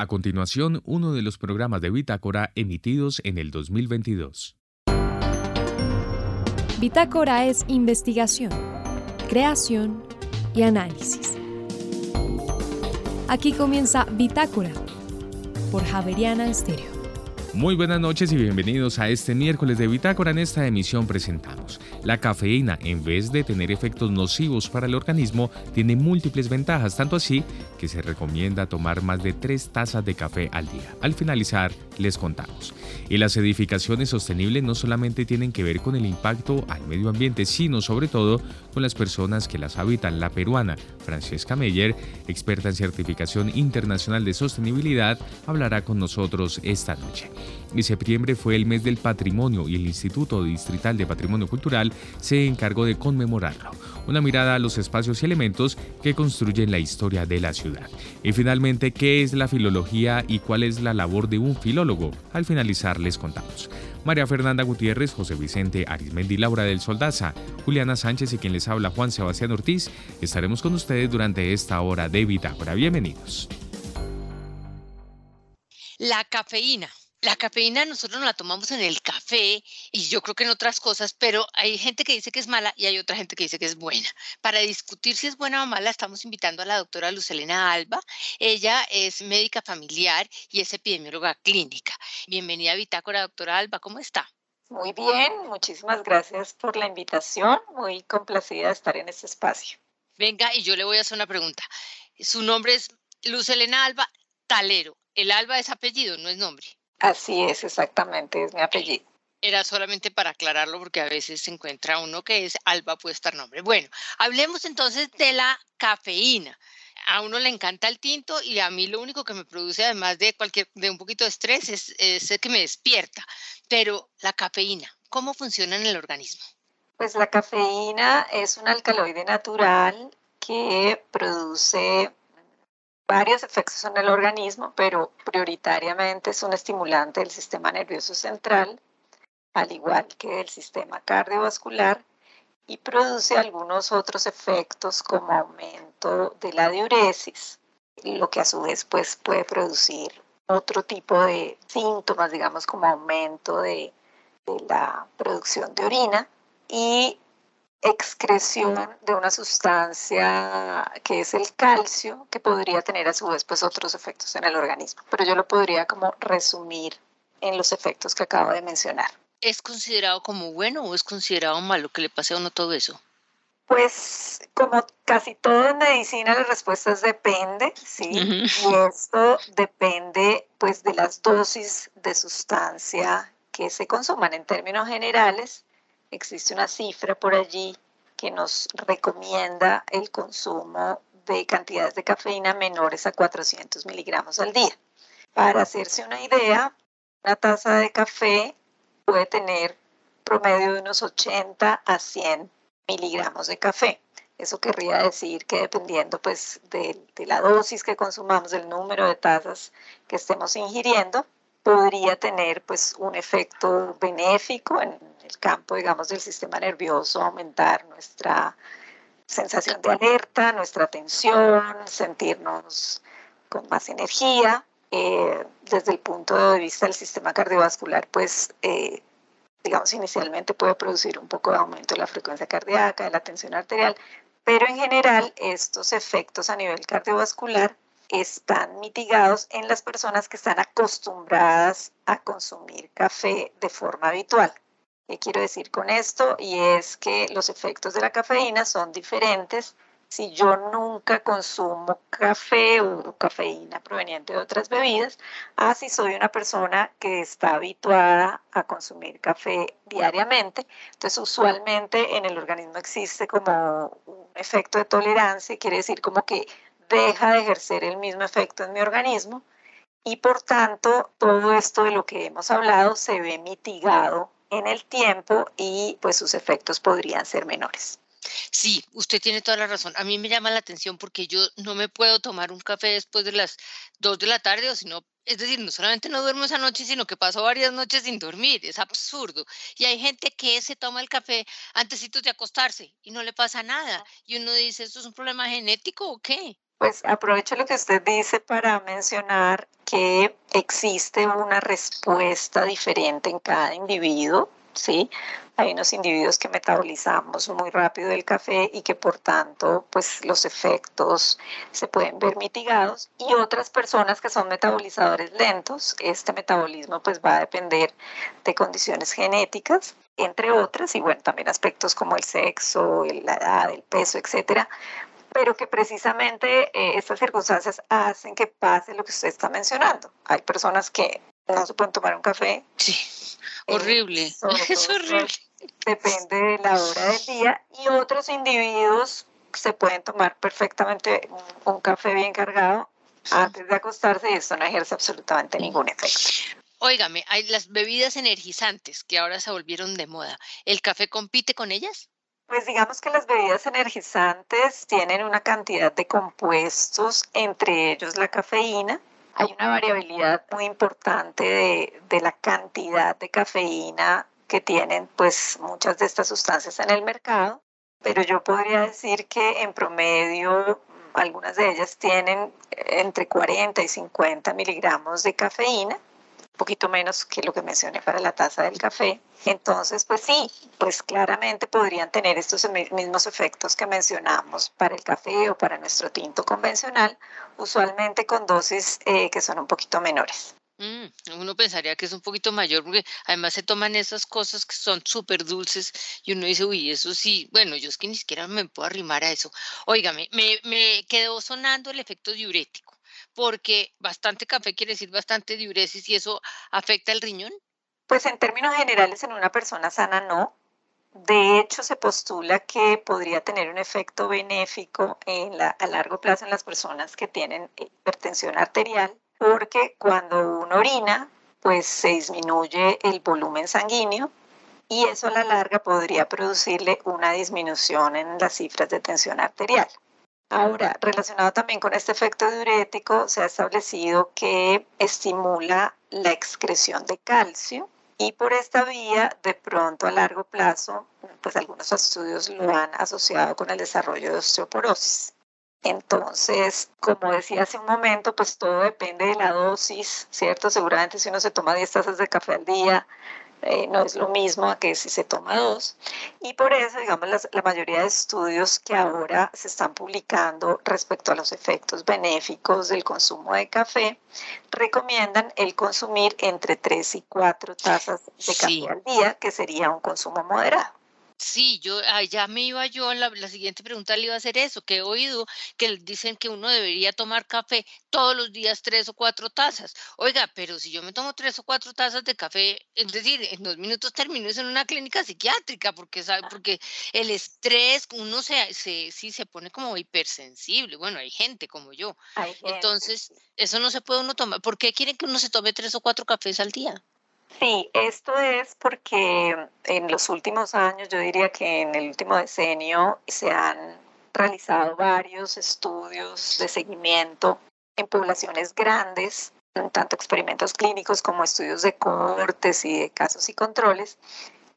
A continuación, uno de los programas de Bitácora emitidos en el 2022. Bitácora es investigación, creación y análisis. Aquí comienza Bitácora por Javeriana Estéreo. Muy buenas noches y bienvenidos a este miércoles de Bitácora. En esta emisión presentamos la cafeína, en vez de tener efectos nocivos para el organismo, tiene múltiples ventajas, tanto así que se recomienda tomar más de tres tazas de café al día. Al finalizar, les contamos. Y las edificaciones sostenibles no solamente tienen que ver con el impacto al medio ambiente, sino sobre todo con las personas que las habitan. La peruana Francesca Meyer, experta en certificación internacional de sostenibilidad, hablará con nosotros esta noche. Y septiembre fue el mes del patrimonio y el Instituto Distrital de Patrimonio Cultural se encargó de conmemorarlo. Una mirada a los espacios y elementos que construyen la historia de la ciudad. Y finalmente, ¿qué es la filología y cuál es la labor de un filólogo? Al finalizar les contamos. María Fernanda Gutiérrez, José Vicente Arismendi, Laura del Soldaza, Juliana Sánchez y quien les habla Juan Sebastián Ortiz, estaremos con ustedes durante esta hora de Bitácora. Bienvenidos. La cafeína la cafeína nosotros no la tomamos en el café y yo creo que en otras cosas, pero hay gente que dice que es mala y hay otra gente que dice que es buena. Para discutir si es buena o mala, estamos invitando a la doctora Lucelena Alba. Ella es médica familiar y es epidemióloga clínica. Bienvenida a Bitácora, doctora Alba, ¿cómo está? Muy bien, muchísimas gracias por la invitación. Muy complacida de estar en este espacio. Venga, y yo le voy a hacer una pregunta. Su nombre es Lucelena Alba Talero. El Alba es apellido, no es nombre. Así es, exactamente, es mi apellido. Era solamente para aclararlo porque a veces se encuentra uno que es Alba puede estar nombre. Bueno, hablemos entonces de la cafeína. A uno le encanta el tinto y a mí lo único que me produce, además de cualquier, de un poquito de estrés, es, es que me despierta. Pero la cafeína, ¿cómo funciona en el organismo? Pues la cafeína es un alcaloide natural que produce varios efectos en el organismo, pero prioritariamente es un estimulante del sistema nervioso central, al igual que el sistema cardiovascular, y produce algunos otros efectos como aumento de la diuresis, lo que a su vez pues, puede producir otro tipo de síntomas, digamos como aumento de, de la producción de orina y excreción de una sustancia que es el calcio, que podría tener a su vez pues otros efectos en el organismo. Pero yo lo podría como resumir en los efectos que acabo de mencionar. ¿Es considerado como bueno o es considerado malo que le pase a uno todo eso? Pues como casi todo en medicina la respuesta es depende, ¿sí? Y esto depende pues de las dosis de sustancia que se consuman en términos generales existe una cifra por allí que nos recomienda el consumo de cantidades de cafeína menores a 400 miligramos al día. Para hacerse una idea, una taza de café puede tener promedio de unos 80 a 100 miligramos de café. Eso querría decir que dependiendo pues de, la dosis que consumamos, del número de tazas que estemos ingiriendo, podría tener pues un efecto benéfico en el campo, digamos, del sistema nervioso, aumentar nuestra sensación de alerta, nuestra atención, sentirnos con más energía. Eh, desde el punto de vista del sistema cardiovascular, pues, eh, digamos, inicialmente puede producir un poco de aumento de la frecuencia cardíaca, de la tensión arterial, pero en general estos efectos a nivel cardiovascular están mitigados en las personas que están acostumbradas a consumir café de forma habitual. ¿Qué quiero decir con esto? Y es que los efectos de la cafeína son diferentes si yo nunca consumo café o cafeína proveniente de otras bebidas, a si soy una persona que está habituada a consumir café diariamente. Entonces, usualmente en el organismo existe como un efecto de tolerancia, quiere decir como que deja de ejercer el mismo efecto en mi organismo y por tanto todo esto de lo que hemos hablado se ve mitigado en el tiempo y pues sus efectos podrían ser menores. Sí, usted tiene toda la razón. A mí me llama la atención porque yo no me puedo tomar un café después de las 2 de la tarde o si no, es decir, no solamente no duermo esa noche, sino que paso varias noches sin dormir. Es absurdo. Y hay gente que se toma el café antes de acostarse y no le pasa nada. Y uno dice, ¿esto es un problema genético o qué? Pues aprovecho lo que usted dice para mencionar que existe una respuesta diferente en cada individuo, ¿sí? Hay unos individuos que metabolizamos muy rápido el café y que por tanto pues los efectos se pueden ver mitigados y otras personas que son metabolizadores lentos. Este metabolismo pues va a depender de condiciones genéticas, entre otras, y bueno, también aspectos como el sexo, la edad, el peso, etcétera, pero que precisamente eh, estas circunstancias hacen que pase lo que usted está mencionando. Hay personas que no se pueden tomar un café. Sí, eh, horrible, es horrible. Depende de la hora del día y otros individuos se pueden tomar perfectamente un, café bien cargado antes de acostarse y esto no ejerce absolutamente ningún efecto. Óigame, hay las bebidas energizantes que ahora se volvieron de moda. ¿El café compite con ellas? Pues digamos que las bebidas energizantes tienen una cantidad de compuestos, entre ellos la cafeína. Hay una variabilidad muy importante de, de la cantidad de cafeína que tienen pues muchas de estas sustancias en el mercado, pero yo podría decir que en promedio algunas de ellas tienen entre 40 y 50 miligramos de cafeína poquito menos que lo que mencioné para la taza del café. Entonces, pues sí, pues claramente podrían tener estos mismos efectos que mencionamos para el café o para nuestro tinto convencional, usualmente con dosis eh, que son un poquito menores. Mm, uno pensaría que es un poquito mayor porque además se toman esas cosas que son súper dulces y uno dice, uy, eso sí, bueno, yo es que ni siquiera me puedo arrimar a eso. Óigame, me, me quedó sonando el efecto diurético porque bastante café quiere decir bastante diuresis y eso afecta el riñón? Pues en términos generales en una persona sana no. De hecho, se postula que podría tener un efecto benéfico en a largo plazo en las personas que tienen hipertensión arterial, porque cuando uno orina, pues se disminuye el volumen sanguíneo y eso a la larga podría producirle una disminución en las cifras de tensión arterial. Ahora, relacionado también con este efecto diurético, se ha establecido que estimula la excreción de calcio y por esta vía, de pronto a largo plazo, pues algunos estudios lo han asociado con el desarrollo de osteoporosis. Entonces, como decía hace un momento, pues todo depende de la dosis, ¿cierto? Seguramente si uno se toma 10 tazas de café al día, eh, no es lo mismo que si se toma dos. Y por eso, digamos, la mayoría de estudios que ahora se están publicando respecto a los efectos benéficos del consumo de café, recomiendan el consumir entre 3 y 4 tazas de café al día, que sería un consumo moderado. Sí, yo ya me iba yo, la, la siguiente pregunta le iba a hacer eso, que he oído que dicen que uno debería tomar café todos los días tres o cuatro tazas. Oiga, pero si yo me tomo tres o cuatro tazas de café, es decir, en dos minutos termino en una clínica psiquiátrica, porque sabe, porque el estrés, uno se, se sí se pone como hipersensible. Bueno, hay gente como yo. Entonces, eso no se puede uno tomar. ¿Por qué quieren que uno se tome tres o cuatro cafés al día? Sí, esto es porque en los últimos años, yo diría que en el último decenio, se han realizado varios estudios de seguimiento en poblaciones grandes, tanto experimentos clínicos como estudios de cohortes y de casos y controles,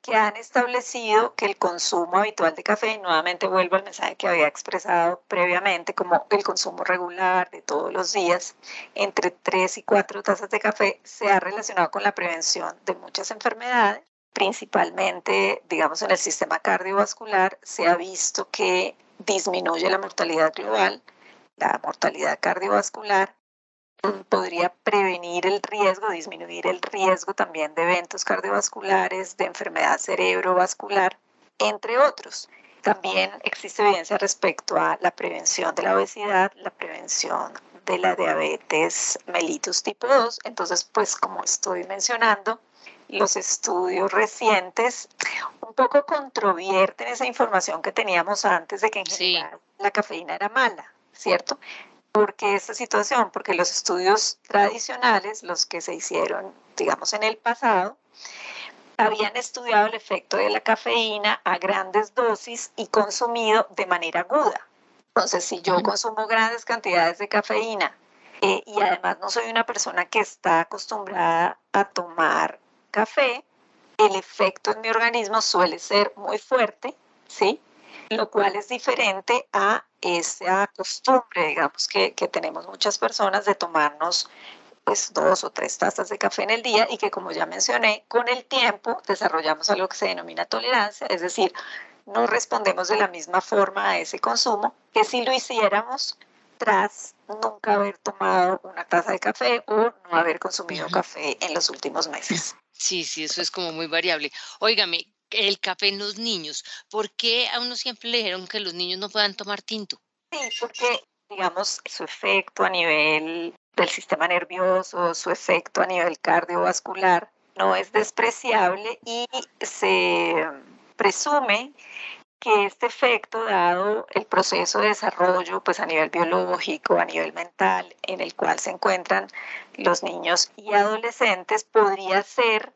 que han establecido que el consumo habitual de café, y nuevamente vuelvo al mensaje que había expresado previamente, como el consumo regular de todos los días, entre 3 y 4 tazas de café, se ha relacionado con la prevención de muchas enfermedades, principalmente, digamos, en el sistema cardiovascular, se ha visto que disminuye la mortalidad global, la mortalidad cardiovascular, podría prevenir el riesgo, disminuir el riesgo también de eventos cardiovasculares, de enfermedad cerebrovascular, entre otros. También existe evidencia respecto a la prevención de la obesidad, la prevención de la diabetes mellitus tipo 2. Entonces, pues como estoy mencionando, los estudios recientes un poco controvierten esa información que teníamos antes de que en general la cafeína era mala, ¿cierto? ¿Por qué esta situación? Porque los estudios tradicionales, los que se hicieron, digamos, en el pasado, habían estudiado el efecto de la cafeína a grandes dosis y consumido de manera aguda. Entonces, si yo consumo grandes cantidades de cafeína eh, y además no soy una persona que está acostumbrada a tomar café, el efecto en mi organismo suele ser muy fuerte, ¿sí? Lo cual es diferente a esa costumbre, digamos, que, que tenemos muchas personas de tomarnos pues dos o tres tazas de café en el día y que como ya mencioné, con el tiempo desarrollamos algo que se denomina tolerancia, es decir, no respondemos de la misma forma a ese consumo que si lo hiciéramos tras nunca haber tomado una taza de café o no haber consumido café en los últimos meses. Sí, sí, eso es como muy variable. Óigame, el café en los niños, ¿por qué a uno siempre le dijeron que los niños no puedan tomar tinto? Sí, porque digamos su efecto a nivel del sistema nervioso, su efecto a nivel cardiovascular no es despreciable y se presume que este efecto, dado el proceso de desarrollo pues a nivel biológico, a nivel mental, en el cual se encuentran los niños y adolescentes, podría ser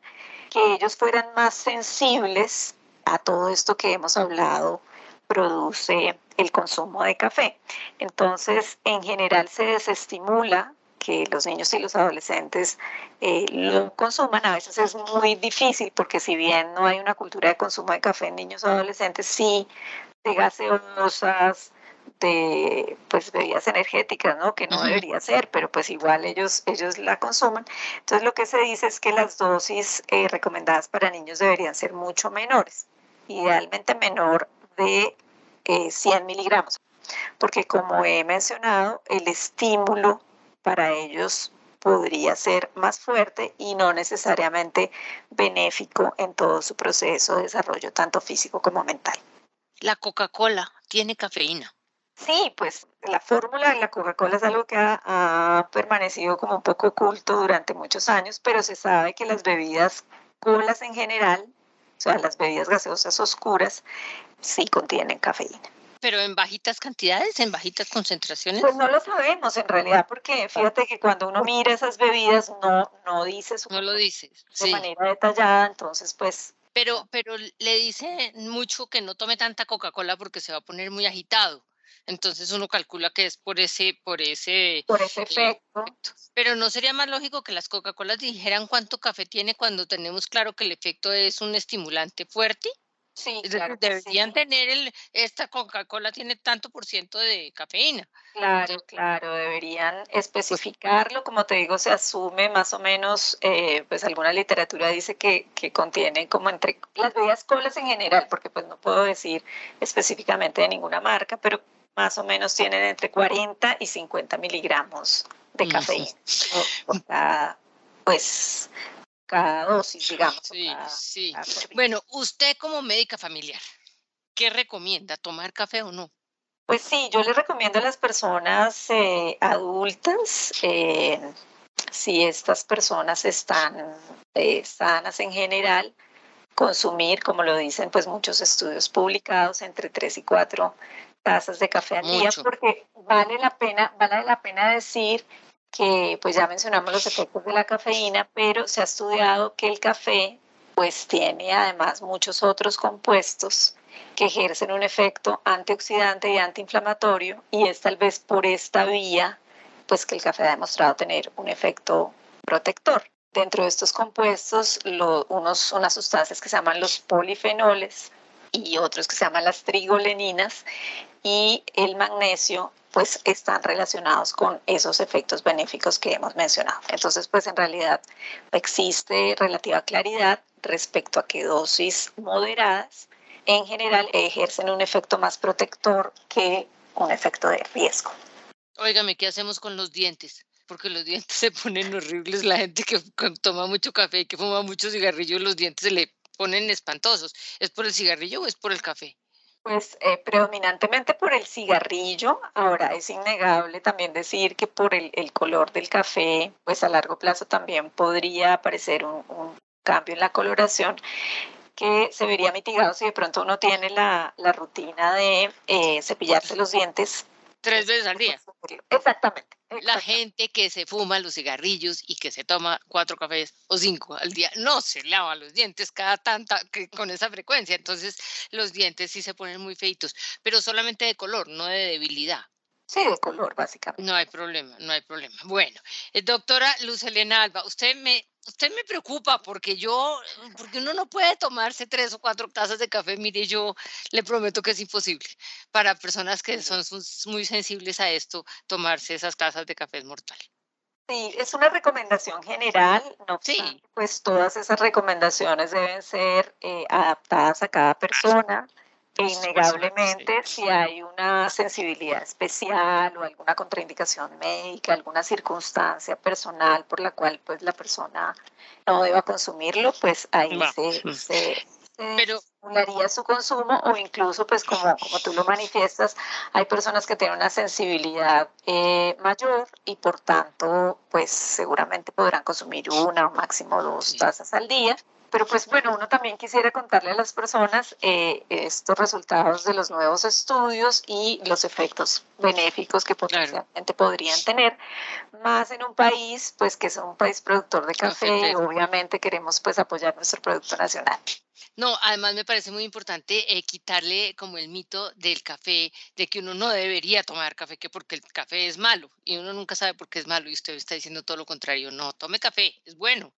que ellos fueran más sensibles a todo esto que hemos hablado produce el consumo de café. Entonces, en general se desestimula que los niños y los adolescentes eh, lo consuman. A veces es muy difícil porque si bien no hay una cultura de consumo de café en niños o adolescentes, sí de gaseosas, de pues bebidas energéticas, ¿no? Que no debería ser, pero pues igual ellos, ellos la consuman. Entonces lo que se dice es que las dosis eh, recomendadas para niños deberían ser mucho menores, idealmente menor de 100 eh, miligramos, porque como he mencionado, el estímulo para ellos podría ser más fuerte y no necesariamente benéfico en todo su proceso de desarrollo, tanto físico como mental. La Coca-Cola tiene cafeína. Sí, pues la fórmula de la Coca-Cola es algo que ha, permanecido como un poco oculto durante muchos años, pero se sabe que las bebidas colas en general, o sea, las bebidas gaseosas oscuras, sí contienen cafeína pero en bajitas cantidades, en bajitas concentraciones. Pues no lo sabemos en realidad, porque fíjate que cuando uno mira esas bebidas no, no dice no lo dices de manera detallada, entonces pues... Pero, pero le dice mucho que no tome tanta Coca-Cola porque se va a poner muy agitado. Entonces uno calcula que es por ese, por ese, por ese efecto. Pero no sería más lógico que las Coca-Colas dijeran cuánto café tiene cuando tenemos claro que el efecto es un estimulante fuerte. Sí, deberían tener el, esta Coca-Cola tiene tanto por ciento de cafeína. Claro, claro, deberían especificarlo. Como te digo, se asume más o menos, eh, pues alguna literatura dice que, que, contiene como entre las bebidas colas en general, porque pues no puedo decir específicamente de ninguna marca, pero más o menos tienen entre 40 y 50 miligramos de cafeína pues cada dosis, digamos. Sí, sí. bueno, usted como médica familiar, ¿qué recomienda? ¿Tomar café o no? Pues sí, yo le recomiendo a las personas eh, adultas, eh, si estas personas están eh, sanas en general, consumir, como lo dicen pues muchos estudios publicados, entre 3 y 4 tazas de café al día, porque vale la pena, vale la pena decir que pues ya mencionamos los efectos de la cafeína, pero se ha estudiado que el café pues tiene además muchos otros compuestos que ejercen un efecto antioxidante y antiinflamatorio y es tal vez por esta vía pues que el café ha demostrado tener un efecto protector. Dentro de estos compuestos, unos, unas sustancias que se llaman los polifenoles y otros que se llaman las trigoleninas y el magnesio pues están relacionados con esos efectos benéficos que hemos mencionado. Entonces, pues en realidad existe relativa claridad respecto a que dosis moderadas en general ejercen un efecto más protector que un efecto de riesgo. Óigame, ¿qué hacemos con los dientes? Porque los dientes se ponen horribles. La gente que toma mucho café y que fuma mucho cigarrillo, los dientes se le ponen espantosos. ¿Es por el cigarrillo o es por el café? Pues eh, predominantemente por el cigarrillo. Ahora es innegable también decir que por el, color del café, pues a largo plazo también podría aparecer un, cambio en la coloración que se vería mitigado si de pronto uno tiene la, rutina de eh, cepillarse los dientes. Tres veces al día. Exactamente. La gente que se fuma los cigarrillos y que se toma cuatro cafés o cinco al día no se lava los dientes cada tanta que con esa frecuencia. Entonces los dientes sí se ponen muy feitos, pero solamente de color, no de debilidad. Sí, de color, básicamente. No hay problema, no hay problema. Bueno, eh, doctora Luz Elena Alba, usted me usted me preocupa porque yo, porque uno no puede tomarse tres o cuatro tazas de café. Mire, yo le prometo que es imposible. Para personas que son muy sensibles a esto, tomarse esas tazas de café es mortal. Sí, es una recomendación general, no sí. pues todas esas recomendaciones deben ser eh, adaptadas a cada persona. Innegablemente, si hay una sensibilidad especial o alguna contraindicación médica, alguna circunstancia personal por la cual pues la persona no deba consumirlo, pues ahí se, se, Pero, su consumo o incluso pues como, como tú lo manifiestas, hay personas que tienen una sensibilidad eh, mayor y por tanto pues seguramente podrán consumir una o máximo dos tazas al día pero pues bueno, uno también quisiera contarle a las personas eh, estos resultados de los nuevos estudios y los efectos benéficos que potencialmente podrían tener, más en un país pues que es un país productor de café, obviamente queremos pues apoyar nuestro producto nacional. No, además me parece muy importante eh, quitarle como el mito del café, de que uno no debería tomar café, que porque el café es malo y uno nunca sabe por qué es malo y usted está diciendo todo lo contrario. No, tome café, es bueno.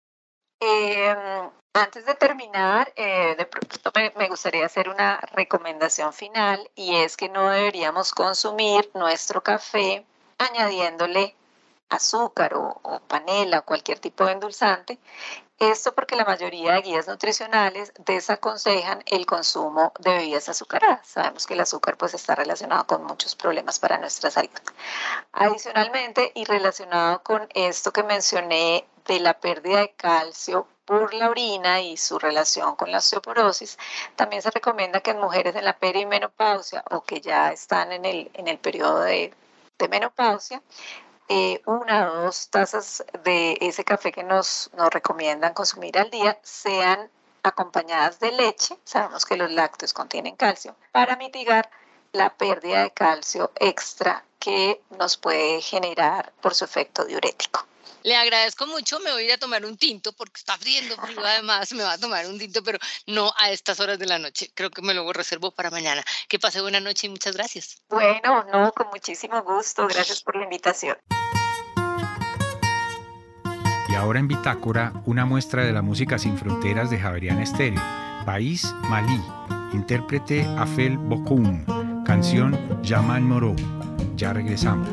Em, antes de terminar, eh, de pronto me, gustaría hacer una recomendación final y es que no deberíamos consumir nuestro café añadiéndole azúcar o, o, panela o cualquier tipo de endulzante. Esto porque la mayoría de guías nutricionales desaconsejan el consumo de bebidas azucaradas. Sabemos que el azúcar pues está relacionado con muchos problemas para nuestra salud. Adicionalmente y relacionado con esto que mencioné de la pérdida de calcio por la orina y su relación con la osteoporosis, también se recomienda que en mujeres en la perimenopausia o que ya están en el, en el periodo de, menopausia, eh, una o dos tazas de ese café que nos, nos recomiendan consumir al día sean acompañadas de leche, sabemos que los lácteos contienen calcio, para mitigar la pérdida de calcio extra que nos puede generar por su efecto diurético. Le agradezco mucho, me voy a ir a tomar un tinto porque está friendo frío además, me va a tomar un tinto, pero no a estas horas de la noche. Creo que me lo reservo para mañana. Que pase buena noche y muchas gracias. Bueno, no, con muchísimo gusto. Gracias por la invitación. Y ahora en Bitácora, una muestra de la música sin fronteras de Javerian Estéreo. País Malí. Intérprete Afel Bokoum. Canción Yaman Moro. Ya regresamos.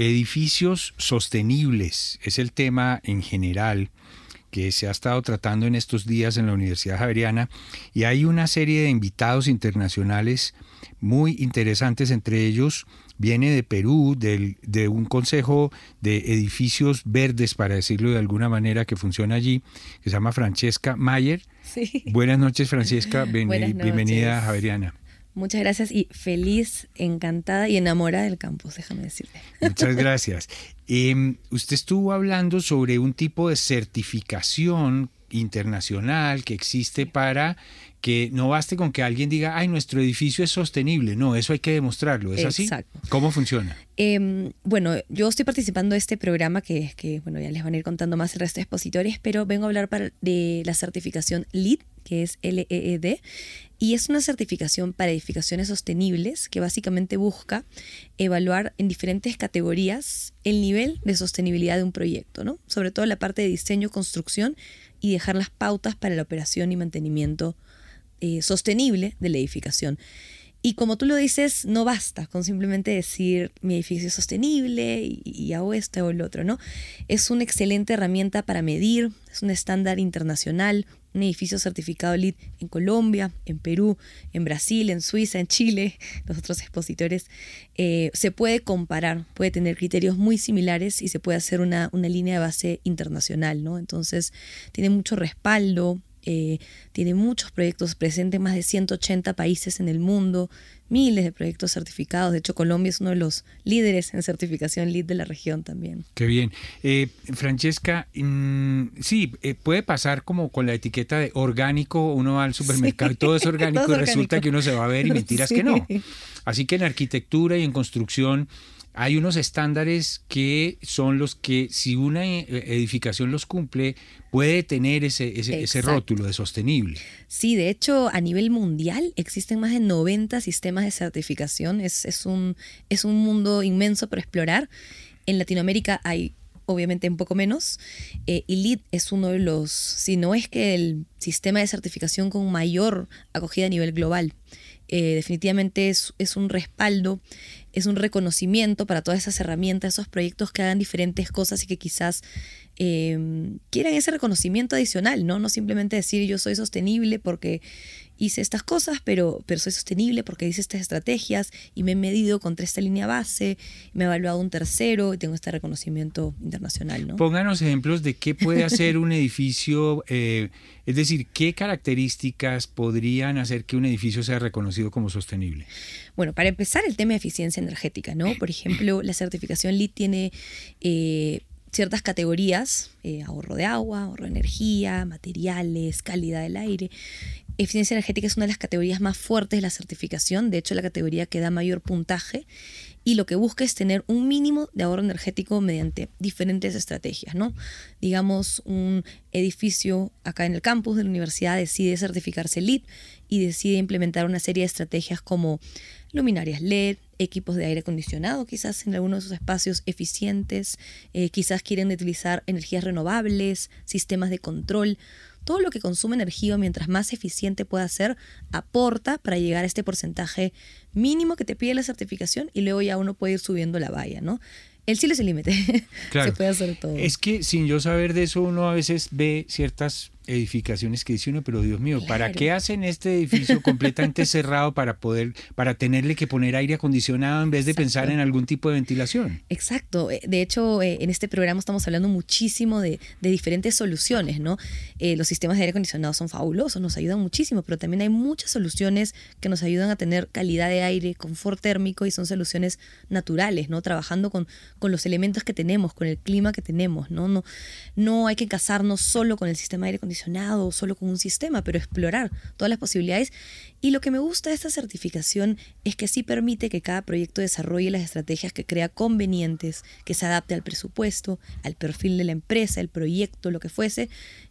Edificios sostenibles es el tema en general que se ha estado tratando en estos días en la Universidad Javeriana y hay una serie de invitados internacionales muy interesantes, entre ellos viene de Perú, de un consejo de edificios verdes, para decirlo de alguna manera, que funciona allí, que se llama Francesca Mayer. Buenas noches, Francesca. Bienvenida a Javeriana. Muchas gracias y feliz, encantada y enamorada del campus, déjame decirte. Muchas gracias. Em, usted estuvo hablando sobre un tipo de certificación internacional que existe para que no baste con que alguien diga, ay, nuestro edificio es sostenible. No, eso hay que demostrarlo. ¿Es así? ¿Cómo funciona? Em, bueno, yo estoy participando de este programa que, que, bueno, ya les van a ir contando más el resto de expositores, pero vengo a hablar para, de la certificación LEED, que es LEED, y es una certificación para edificaciones sostenibles que básicamente busca evaluar en diferentes categorías el nivel de sostenibilidad de un proyecto, ¿no? Sobre todo la parte de diseño, construcción y dejar las pautas para la operación y mantenimiento eh, sostenible de la edificación. Y como tú lo dices, no basta con simplemente decir mi edificio es sostenible y, y hago esto o el otro, ¿no? Es una excelente herramienta para medir, es un estándar internacional, un edificio certificado LEED en Colombia, en Perú, en Brasil, en Suiza, en Chile, los otros expositores, eh, se puede comparar, puede tener criterios muy similares y se puede hacer una, una línea de base internacional, ¿no? Entonces tiene mucho respaldo, eh, tiene muchos proyectos presentes en más de 180 países en el mundo, miles de proyectos certificados. De hecho, Colombia es uno de los líderes en certificación LEED de la región también. Qué bien. Eh, Francesca, mm, sí, eh, puede pasar como con la etiqueta de orgánico, uno va al supermercado y todo es orgánico y resulta que uno se va a ver y mentiras que no. Así que en arquitectura y en construcción hay unos estándares que son los que si una eh, edificación los cumple, puede tener ese, ese, rótulo de sostenible. Sí, de hecho, a nivel mundial existen más de 90 sistemas de certificación. Es, es, un, es un mundo inmenso para explorar. En Latinoamérica hay obviamente un poco menos. Eh, y es uno de los, si no es que el sistema de certificación con mayor acogida a nivel global. Eh, definitivamente es, es, un respaldo es un reconocimiento para todas esas herramientas, esos proyectos que hagan diferentes cosas y que quizás eh, quieran ese reconocimiento adicional, ¿no? No simplemente decir yo soy sostenible porque hice estas cosas, pero, pero soy sostenible porque hice estas estrategias y me he medido contra esta línea base, me he evaluado un tercero y tengo este reconocimiento internacional. ¿no? Pónganos ejemplos de qué puede hacer un edificio, eh, es decir, qué características podrían hacer que un edificio sea reconocido como sostenible. Bueno, para empezar, el tema de eficiencia energética, ¿no? Por ejemplo, la certificación LEED tiene... Eh, ciertas categorías, eh, ahorro de agua, ahorro de energía, materiales, calidad del aire, eficiencia energética es una de las categorías más fuertes de la certificación, de hecho la categoría que da mayor puntaje y lo que busca es tener un mínimo de ahorro energético mediante diferentes estrategias, ¿no? Digamos, un edificio acá en el campus de la universidad decide certificarse LEED y decide implementar una serie de estrategias como luminarias LED, equipos de aire acondicionado, quizás en algunos de sus espacios eficientes, eh, quizás quieren utilizar energías renovables, sistemas de control todo lo que consume energía, mientras más eficiente pueda ser, aporta para llegar a este porcentaje mínimo que te pide la certificación y luego ya uno puede ir subiendo la valla, ¿no? El cielo es el límite. Se puede hacer todo. Es que sin yo saber de eso, uno a veces ve ciertas edificaciones que dice uno, pero Dios mío, ¿para qué hacen este edificio completamente cerrado para poder, para tenerle que poner aire acondicionado en vez de pensar en algún tipo de ventilación? Exacto. Eh, de hecho, eh, en este programa estamos hablando muchísimo de, diferentes soluciones, ¿no? Eh, los sistemas de aire acondicionado son fabulosos, nos ayudan muchísimo, pero también hay muchas soluciones que nos ayudan a tener calidad de aire, confort térmico y son soluciones naturales, ¿no? Trabajando con, con los elementos que tenemos, con el clima que tenemos, ¿no? No, no hay que casarnos solo con el sistema de aire acondicionado solo con un sistema, pero explorar todas las posibilidades. Y lo que me gusta de esta certificación es que sí permite que cada proyecto desarrolle las estrategias que crea convenientes, que se adapte al presupuesto, al perfil de la empresa, el proyecto, lo que fuese,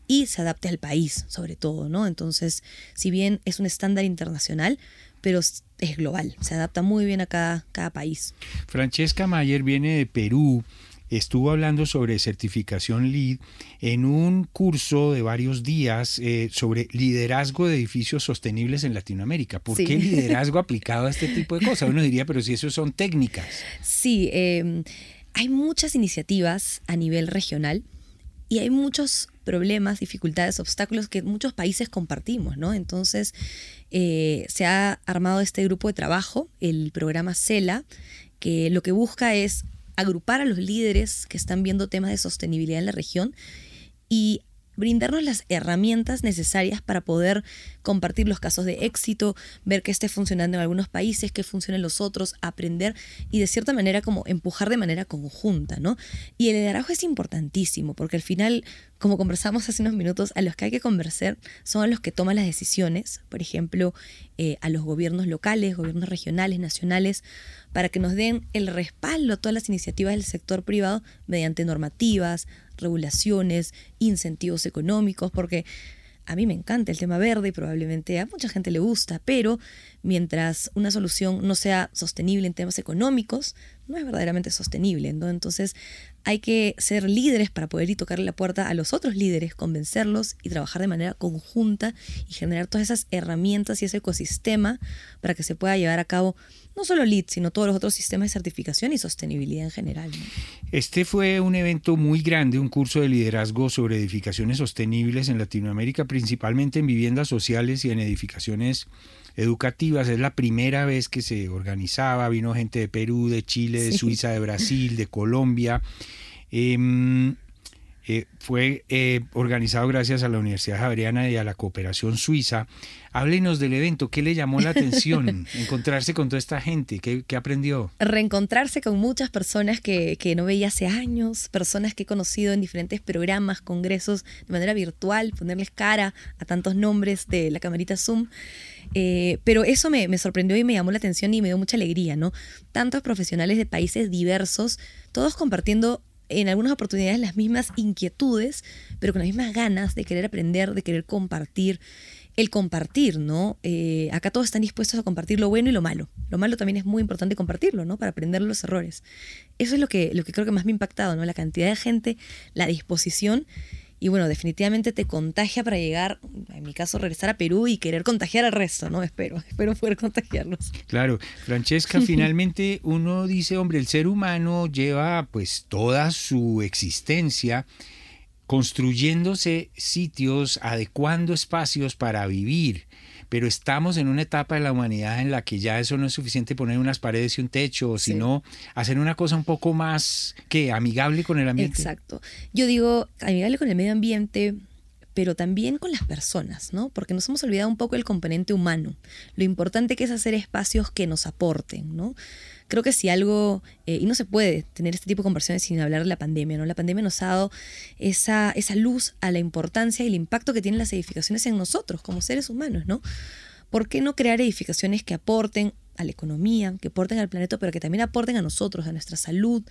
y se adapte al país, sobre todo, ¿no? Entonces, si bien es un estándar internacional, pero es global, se adapta muy bien a cada, cada país. Francesca Mayer viene de Perú estuvo hablando sobre certificación LEED en un curso de varios días eh, sobre liderazgo de edificios sostenibles en Latinoamérica. ¿Por qué liderazgo aplicado a este tipo de cosas? Uno diría, pero si eso son técnicas. Sí, em, hay muchas iniciativas a nivel regional y hay muchos problemas, dificultades, obstáculos que muchos países compartimos, ¿no? Entonces, eh, se ha armado este grupo de trabajo, el programa CELA, que lo que busca es agrupar a los líderes que están viendo temas de sostenibilidad en la región y brindarnos las herramientas necesarias para poder compartir los casos de éxito, ver qué esté funcionando en algunos países, qué funciona en los otros, aprender y de cierta manera como empujar de manera conjunta, ¿no? Y el liderazgo es importantísimo porque al final, como conversamos hace unos minutos, a los que hay que conversar son a los que toman las decisiones, por ejemplo, eh, a los gobiernos locales, gobiernos regionales, nacionales, para que nos den el respaldo a todas las iniciativas del sector privado mediante normativas, regulaciones, incentivos económicos, porque a mí me encanta el tema verde y probablemente a mucha gente le gusta, pero mientras una solución no sea sostenible en temas económicos, no es verdaderamente sostenible. ¿no? Entonces hay que ser líderes para poder ir tocarle la puerta a los otros líderes, convencerlos y trabajar de manera conjunta y generar todas esas herramientas y ese ecosistema para que se pueda llevar a cabo no solo LEED, sino todos los otros sistemas de certificación y sostenibilidad en general. Este fue un evento muy grande, un curso de liderazgo sobre edificaciones sostenibles en Latinoamérica, principalmente en viviendas sociales y en edificaciones educativas. Es la primera vez que se organizaba, vino gente de Perú, de Chile, de Suiza, de Brasil, de Colombia. Em, eh, fue eh, organizado gracias a la Universidad Javeriana y a la Cooperación Suiza. Háblenos del evento, ¿qué le llamó la atención? Encontrarse con toda esta gente, ¿qué, aprendió? Reencontrarse con muchas personas que, no veía hace años, personas que he conocido en diferentes programas, congresos de manera virtual, ponerles cara a tantos nombres de la camarita Zoom. Eh, pero eso me, me, sorprendió y me llamó la atención y me dio mucha alegría, ¿no? Tantos profesionales de países diversos, todos compartiendo en algunas oportunidades las mismas inquietudes, pero con las mismas ganas de querer aprender, de querer compartir. El compartir, ¿no? Eh, acá todos están dispuestos a compartir lo bueno y lo malo. Lo malo también es muy importante compartirlo, ¿no? Para aprender los errores. Eso es lo que, lo que creo que más me ha impactado, ¿no? La cantidad de gente, la disposición y bueno, definitivamente te contagia para llegar, en mi caso, regresar a Perú y querer contagiar al resto, ¿no? Espero, espero poder contagiarlos. Claro, Francesca, finalmente uno dice, hombre, el ser humano lleva pues toda su existencia construyéndose sitios, adecuando espacios para vivir pero estamos en una etapa de la humanidad en la que ya eso no es suficiente poner unas paredes y un techo, sino hacer una cosa un poco más que amigable con el ambiente. Exacto. Yo digo amigable con el medio ambiente, pero también con las personas, ¿no? Porque nos hemos olvidado un poco el componente humano, lo importante que es hacer espacios que nos aporten, ¿no? Creo que si algo, eh, y no se puede tener este tipo de conversaciones sin hablar de la pandemia, ¿no? La pandemia nos ha dado esa, esa luz a la importancia y el impacto que tienen las edificaciones en nosotros como seres humanos, ¿no? ¿Por qué no crear edificaciones que aporten a la economía, que aporten al planeta, pero que también aporten a nosotros, a nuestra salud,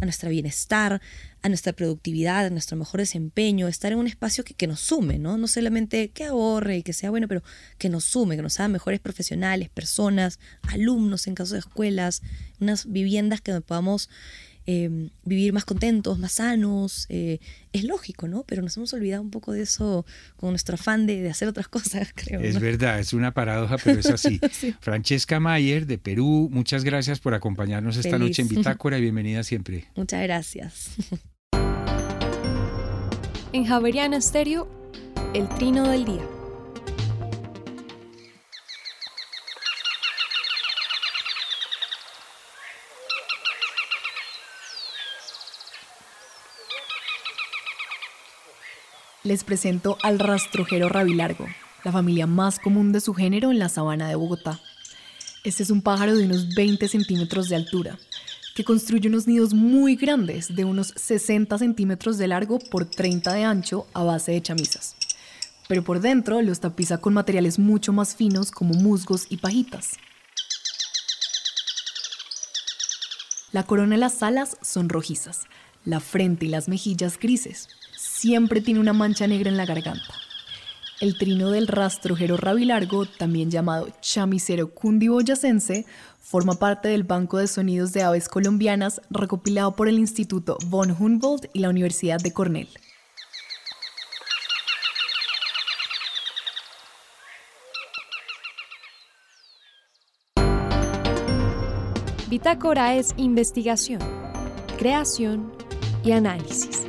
a nuestro bienestar, a nuestra productividad, a nuestro mejor desempeño, estar en un espacio que, que, nos sume, ¿no? No solamente que ahorre y que sea bueno, pero que nos sume, que nos haga mejores profesionales, personas, alumnos en caso de escuelas, unas viviendas que podamos Em, vivir más contentos, más sanos. Eh, es lógico, ¿no? Pero nos hemos olvidado un poco de eso con nuestro afán de, hacer otras cosas, creo. Es verdad, es una paradoja, pero es así. Francesca Mayer, de Perú, muchas gracias por acompañarnos esta noche en Bitácora y bienvenida siempre. Muchas gracias. En Javeriana Estéreo, el trino del día. Les presento al rastrojero rabilargo, la familia más común de su género en la sabana de Bogotá. Este es un pájaro de unos 20 centímetros de altura, que construye unos nidos muy grandes, de unos 60 centímetros de largo por 30 de ancho, a base de chamisas. Pero por dentro los tapiza con materiales mucho más finos como musgos y pajitas. La corona y las alas son rojizas, la frente y las mejillas grises siempre tiene una mancha negra en la garganta. El trino del rastrojero rabilargo, también llamado chamisero cundiboyacense, forma parte del Banco de Sonidos de Aves Colombianas recopilado por el Instituto von Humboldt y la Universidad de Cornell. Bitácora es investigación, creación y análisis.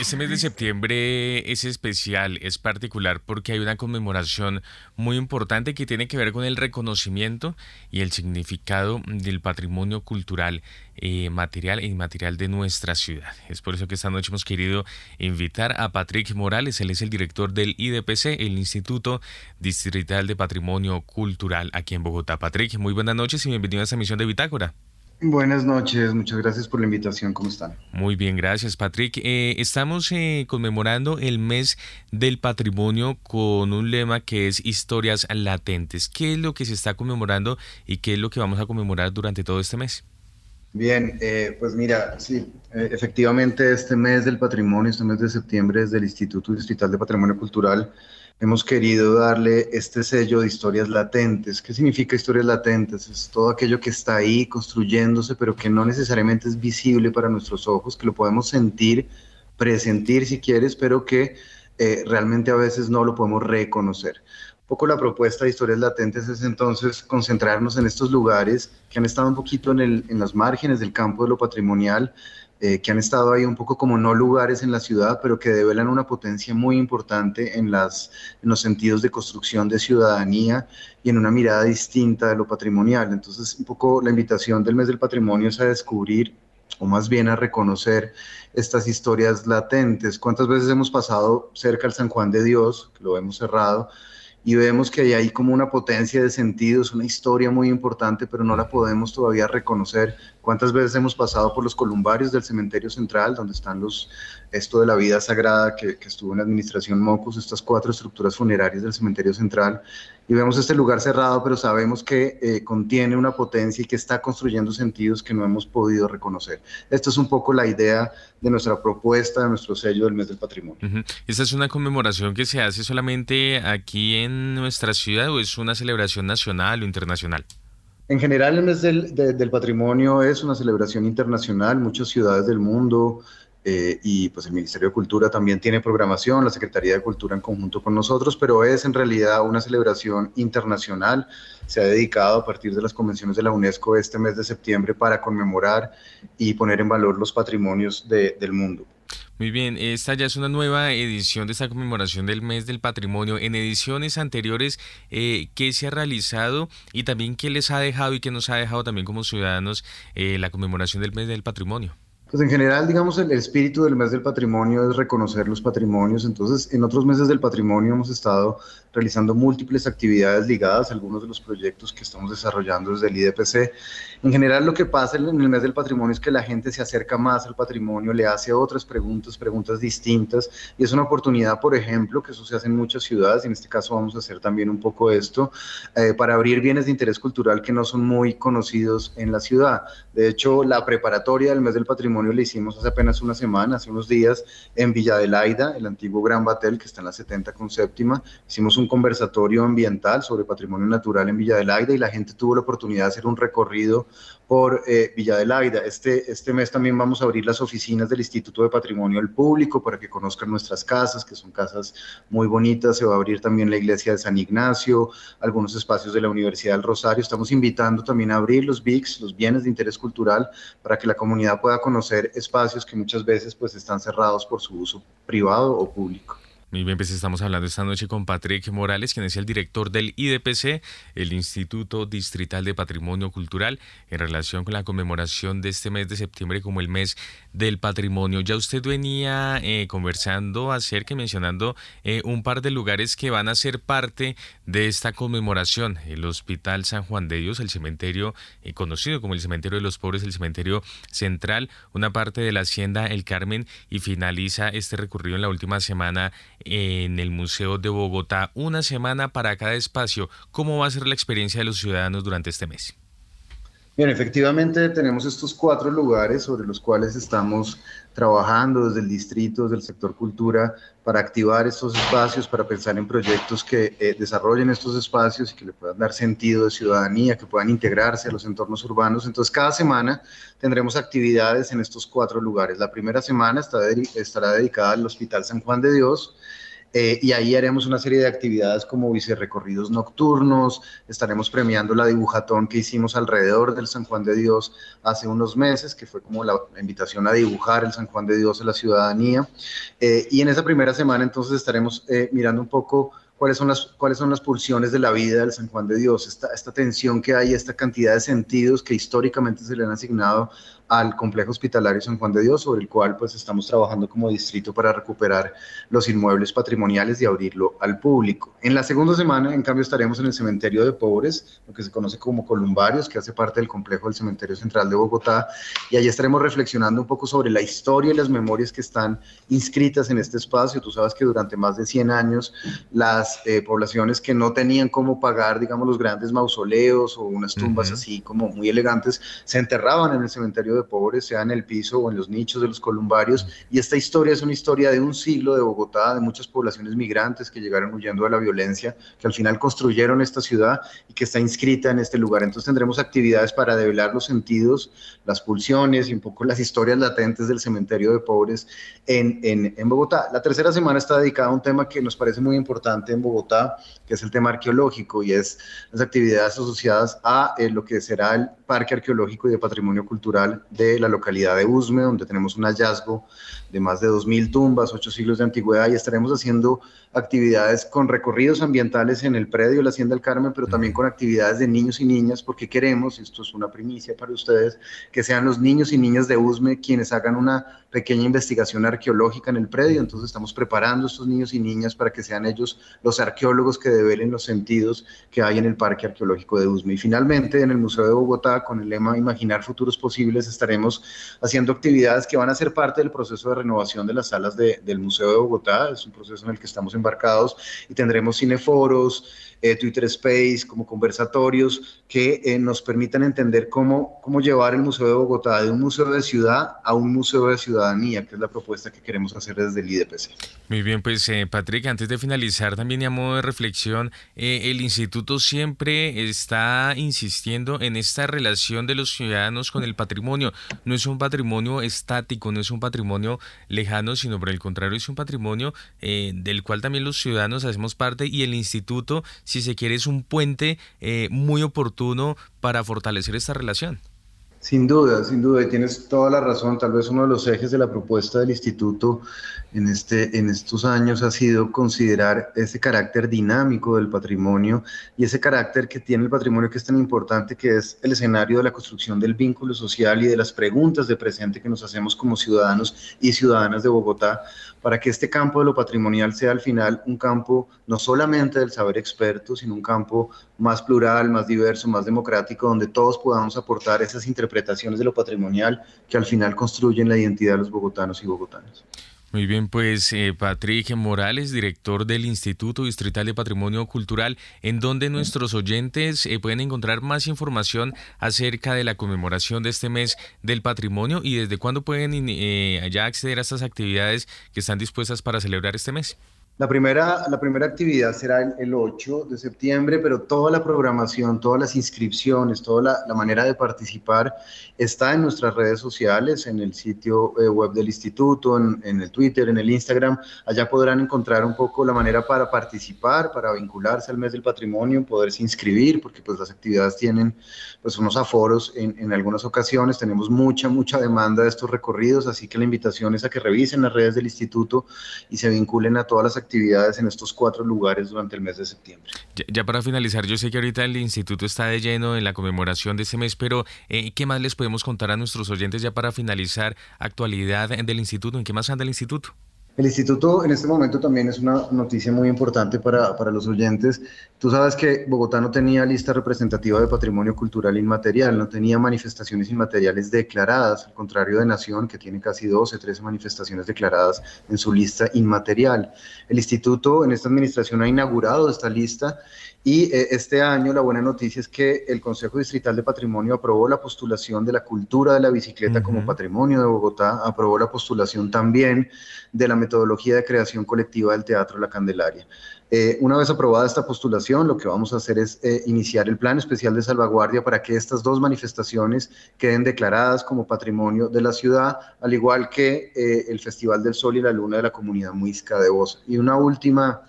Este mes de septiembre es especial, es particular porque hay una conmemoración muy importante que tiene que ver con el reconocimiento y el significado del patrimonio cultural eh, material e inmaterial de nuestra ciudad. Es por eso que esta noche hemos querido invitar a Patrick Morales, él es el director del IDPC, el Instituto Distrital de Patrimonio Cultural aquí en Bogotá. Patrick, muy buenas noches y bienvenido a esta emisión de Bitácora. Buenas noches, muchas gracias por la invitación, ¿cómo están? Muy bien, gracias Patrick. Eh, estamos eh, conmemorando el mes del patrimonio con un lema que es historias latentes. ¿Qué es lo que se está conmemorando y qué es lo que vamos a conmemorar durante todo este mes? Bien, eh, pues mira, sí, eh, efectivamente este mes del patrimonio, este mes de septiembre desde el Instituto Distrital de Patrimonio Cultural, hemos querido darle este sello de historias latentes. ¿Qué significa historias latentes? Es todo aquello que está ahí construyéndose, pero que no necesariamente es visible para nuestros ojos, que lo podemos sentir, presentir si quieres, pero que eh, realmente a veces no lo podemos reconocer. Un poco la propuesta de historias latentes es entonces concentrarnos en estos lugares que han estado un poquito en, el, en las márgenes del campo de lo patrimonial, eh, que han estado ahí un poco como no lugares en la ciudad, pero que develan una potencia muy importante en, los sentidos de construcción de ciudadanía y en una mirada distinta de lo patrimonial. Entonces, un poco la invitación del mes del patrimonio es a descubrir o más bien a reconocer estas historias latentes. ¿Cuántas veces hemos pasado cerca al San Juan de Dios, que lo vemos cerrado, y vemos que hay ahí como una potencia de sentidos, una historia muy importante, pero no la podemos todavía reconocer. ¿Cuántas veces hemos pasado por los columbarios del cementerio central, donde están los, esto de la vida sagrada que, que estuvo en la administración Mocos, estas cuatro estructuras funerarias del cementerio central, y vemos este lugar cerrado, pero sabemos que eh, contiene una potencia y que está construyendo sentidos que no hemos podido reconocer. Esto es un poco la idea de nuestra propuesta, de nuestro sello del mes del patrimonio. ¿Esta es una conmemoración que se hace solamente aquí en nuestra ciudad o es una celebración nacional o internacional? En general, el mes del, del patrimonio es una celebración internacional. Muchas ciudades del mundo, eh, y pues el Ministerio de Cultura también tiene programación, la Secretaría de Cultura en conjunto con nosotros, pero es en realidad una celebración internacional. Se ha dedicado a partir de las convenciones de la UNESCO este mes de septiembre para conmemorar y poner en valor los patrimonios del mundo. Muy bien, esta ya es una nueva edición de esta conmemoración del mes del patrimonio. En ediciones anteriores, eh, ¿qué se ha realizado y también qué les ha dejado y qué nos ha dejado también como ciudadanos eh, la conmemoración del mes del patrimonio? Pues en general, digamos, el, espíritu del mes del patrimonio es reconocer los patrimonios. Entonces, en otros meses del patrimonio hemos estado realizando múltiples actividades ligadas a algunos de los proyectos que estamos desarrollando desde el IDPC. En general, lo que pasa en el mes del patrimonio es que la gente se acerca más al patrimonio, le hace otras preguntas, preguntas distintas, y es una oportunidad, por ejemplo, que eso se hace en muchas ciudades, y en este caso vamos a hacer también un poco esto, eh, para abrir bienes de interés cultural que no son muy conocidos en la ciudad. De hecho, la preparatoria del mes del patrimonio la hicimos hace apenas una semana, hace unos días, en Villa de Laida, el antiguo Gran Batel, que está en la 70 con séptima. Hicimos un conversatorio ambiental sobre patrimonio natural en Villa de Laida y la gente tuvo la oportunidad de hacer un recorrido por eh, Villa de Laida. Este, este mes también vamos a abrir las oficinas del Instituto de Patrimonio al público para que conozcan nuestras casas, que son casas muy bonitas. Se va a abrir también la iglesia de San Ignacio, algunos espacios de la Universidad del Rosario. Estamos invitando también a abrir los BICs, los bienes de interés cultural, para que la comunidad pueda conocer espacios que muchas veces pues están cerrados por su uso privado o público. Muy bien, pues estamos hablando esta noche con Patrick Morales, quien es el director del IDPC, el Instituto Distrital de Patrimonio Cultural, en relación con la conmemoración de este mes de septiembre como el mes del patrimonio. Ya usted venía eh, conversando acerca y mencionando eh, un par de lugares que van a ser parte de esta conmemoración. El Hospital San Juan de Dios, el cementerio eh, conocido como el Cementerio de los Pobres, el cementerio central, una parte de la Hacienda El Carmen y finaliza este recorrido en la última semana en el Museo de Bogotá. Una semana para cada espacio. ¿Cómo va a ser la experiencia de los ciudadanos durante este mes? Bien, efectivamente tenemos estos cuatro lugares sobre los cuales estamos trabajando desde el distrito, desde el sector cultura, para activar estos espacios, para pensar en proyectos que eh, desarrollen estos espacios y que le puedan dar sentido de ciudadanía, que puedan integrarse a los entornos urbanos. Entonces, cada semana tendremos actividades en estos cuatro lugares. La primera semana estará dedicada al Hospital San Juan de Dios, eh, y ahí haremos una serie de actividades como recorridos nocturnos, estaremos premiando la dibujatón que hicimos alrededor del San Juan de Dios hace unos meses, que fue como la, invitación a dibujar el San Juan de Dios a la ciudadanía. Eh, y en esa primera semana entonces estaremos eh, mirando un poco cuáles son las, cuáles son las pulsiones de la vida del San Juan de Dios, esta, esta tensión que hay, esta cantidad de sentidos que históricamente se le han asignado al complejo hospitalario San Juan de Dios, sobre el cual pues estamos trabajando como distrito para recuperar los inmuebles patrimoniales y abrirlo al público. En la segunda semana, en cambio, estaremos en el cementerio de pobres, lo que se conoce como Columbarios, que hace parte del complejo del cementerio central de Bogotá, y allí estaremos reflexionando un poco sobre la historia y las memorias que están inscritas en este espacio. Tú sabes que durante más de 100 años las eh, poblaciones que no tenían cómo pagar, digamos, los grandes mausoleos o unas tumbas así como muy elegantes, se enterraban en el cementerio de pobres, sea en el piso o en los nichos de los columbarios. Y esta historia es una historia de un siglo de Bogotá, de muchas poblaciones migrantes que llegaron huyendo de la violencia, que al final construyeron esta ciudad y que está inscrita en este lugar. Entonces tendremos actividades para develar los sentidos, las pulsiones y un poco las historias latentes del cementerio de pobres en, en, en Bogotá. La tercera semana está dedicada a un tema que nos parece muy importante en Bogotá, que es el tema arqueológico y es las actividades asociadas a eh, lo que será el Parque Arqueológico y de Patrimonio Cultural de la localidad de Usme, donde tenemos un hallazgo de más de 2.000 tumbas, 8 siglos de antigüedad y estaremos haciendo actividades con recorridos ambientales en el predio de la Hacienda del Carmen, pero también con actividades de niños y niñas, porque queremos, esto es una primicia para ustedes, que sean los niños y niñas de Usme quienes hagan una pequeña investigación arqueológica en el predio. Entonces estamos preparando a estos niños y niñas para que sean ellos los arqueólogos que develen los sentidos que hay en el Parque Arqueológico de Usme. Y finalmente en el Museo de Bogotá, con el lema Imaginar futuros posibles, estaremos haciendo actividades que van a ser parte del proceso de renovación de las salas del Museo de Bogotá. Es un proceso en el que estamos embarcados y tendremos cineforos, eh, Twitter Space, como conversatorios que eh, nos permitan entender cómo, cómo llevar el Museo de Bogotá de un museo de ciudad a un museo de ciudadanía, que es la propuesta que queremos hacer desde el IDPC. Muy bien, pues eh, Patrick, antes de finalizar también y a modo de reflexión, el instituto siempre está insistiendo en esta relación de los ciudadanos con el patrimonio. No es un patrimonio estático, no es un patrimonio lejano, sino por el contrario es un patrimonio del cual también los ciudadanos hacemos parte y el instituto si se quiere, es un puente eh, muy oportuno para fortalecer esta relación. Sin duda, sin duda, y tienes toda la razón. Tal vez uno de los ejes de la propuesta del instituto en, este, en estos años ha sido considerar ese carácter dinámico del patrimonio y ese carácter que tiene el patrimonio que es tan importante, que es el escenario de la construcción del vínculo social y de las preguntas de presente que nos hacemos como ciudadanos y ciudadanas de Bogotá, para que este campo de lo patrimonial sea al final un campo no solamente del saber experto, sino un campo más plural, más diverso, más democrático, donde todos podamos aportar esas interpretaciones de lo patrimonial que al final construyen la identidad de los bogotanos y bogotanas. Muy bien, pues eh, Patrick Morales, director del Instituto Distrital de Patrimonio Cultural, en donde nuestros oyentes eh, pueden encontrar más información acerca de la conmemoración de este mes del patrimonio y desde cuándo pueden eh, ya acceder a estas actividades que están dispuestas para celebrar este mes. La primera, la primera actividad será el, 8 de septiembre, pero toda la programación, todas las inscripciones, toda la, manera de participar está en nuestras redes sociales, en el sitio eh, web del instituto, en, en, el Twitter, en el Instagram. Allá podrán encontrar un poco la manera para participar, para vincularse al mes del patrimonio, poderse inscribir, porque pues las actividades tienen pues unos aforos en, en algunas ocasiones. Tenemos mucha, mucha demanda de estos recorridos, así que la invitación es a que revisen las redes del instituto y se vinculen a todas las actividades actividades en estos cuatro lugares durante el mes de septiembre. Ya, para finalizar, yo sé que ahorita el instituto está de lleno en la conmemoración de ese mes, pero eh, ¿qué más les podemos contar a nuestros oyentes ya para finalizar actualidad del instituto? ¿En qué más anda el instituto? El instituto en este momento también es una noticia muy importante para, para, los oyentes. Tú sabes que Bogotá no tenía lista representativa de patrimonio cultural inmaterial, no tenía manifestaciones inmateriales declaradas, al contrario de Nación, que tiene casi 12, 13 manifestaciones declaradas en su lista inmaterial. El instituto en esta administración ha inaugurado esta lista y eh, este año la buena noticia es que el Consejo Distrital de Patrimonio aprobó la postulación de la cultura de la bicicleta como patrimonio de Bogotá, aprobó la postulación también de la metodología de creación colectiva del Teatro La Candelaria. Eh, una vez aprobada esta postulación, lo que vamos a hacer es eh, iniciar el plan especial de salvaguardia para que estas dos manifestaciones queden declaradas como patrimonio de la ciudad, al igual que el Festival del Sol y la Luna de la Comunidad Muisca de Voz. Y una última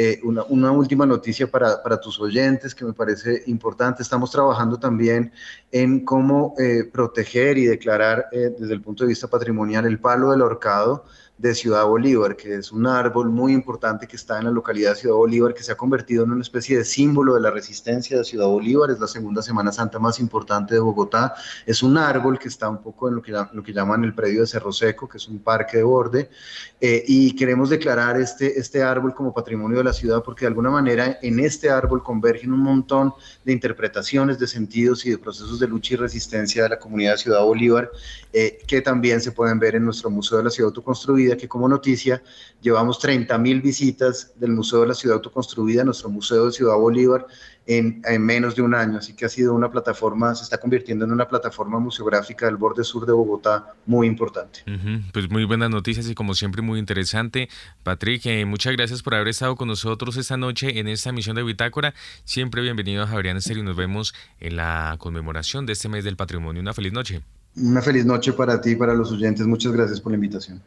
eh, una, una, última noticia para, para, tus oyentes que me parece importante. Estamos trabajando también en cómo eh, proteger y declarar eh, desde el punto de vista patrimonial el palo del horcado de Ciudad Bolívar, que es un árbol muy importante que está en la localidad de Ciudad Bolívar, que se ha convertido en una especie de símbolo de la resistencia de Ciudad Bolívar, es la segunda Semana Santa más importante de Bogotá, es un árbol que está un poco en lo que, lo que llaman el predio de Cerro Seco, que es un parque de borde, eh, y queremos declarar este, este árbol como patrimonio de la ciudad porque de alguna manera en este árbol convergen un montón de interpretaciones, de sentidos y de procesos de lucha y resistencia de la comunidad de Ciudad Bolívar, eh, que también se pueden ver en nuestro Museo de la Ciudad Autoconstruida, Que como noticia llevamos 30.000 visitas del Museo de la Ciudad Autoconstruida, nuestro Museo de Ciudad Bolívar, en, menos de un año. Así que ha sido una plataforma, se está convirtiendo en una plataforma museográfica del borde sur de Bogotá muy importante. Pues muy buenas noticias y como siempre muy interesante. Patrick, eh, muchas gracias por haber estado con nosotros esta noche en esta emisión de Bitácora. Siempre bienvenido a Javier Estéreo y nos vemos en la conmemoración de este mes del patrimonio. Una feliz noche. Una feliz noche para ti y para los oyentes. Muchas gracias por la invitación.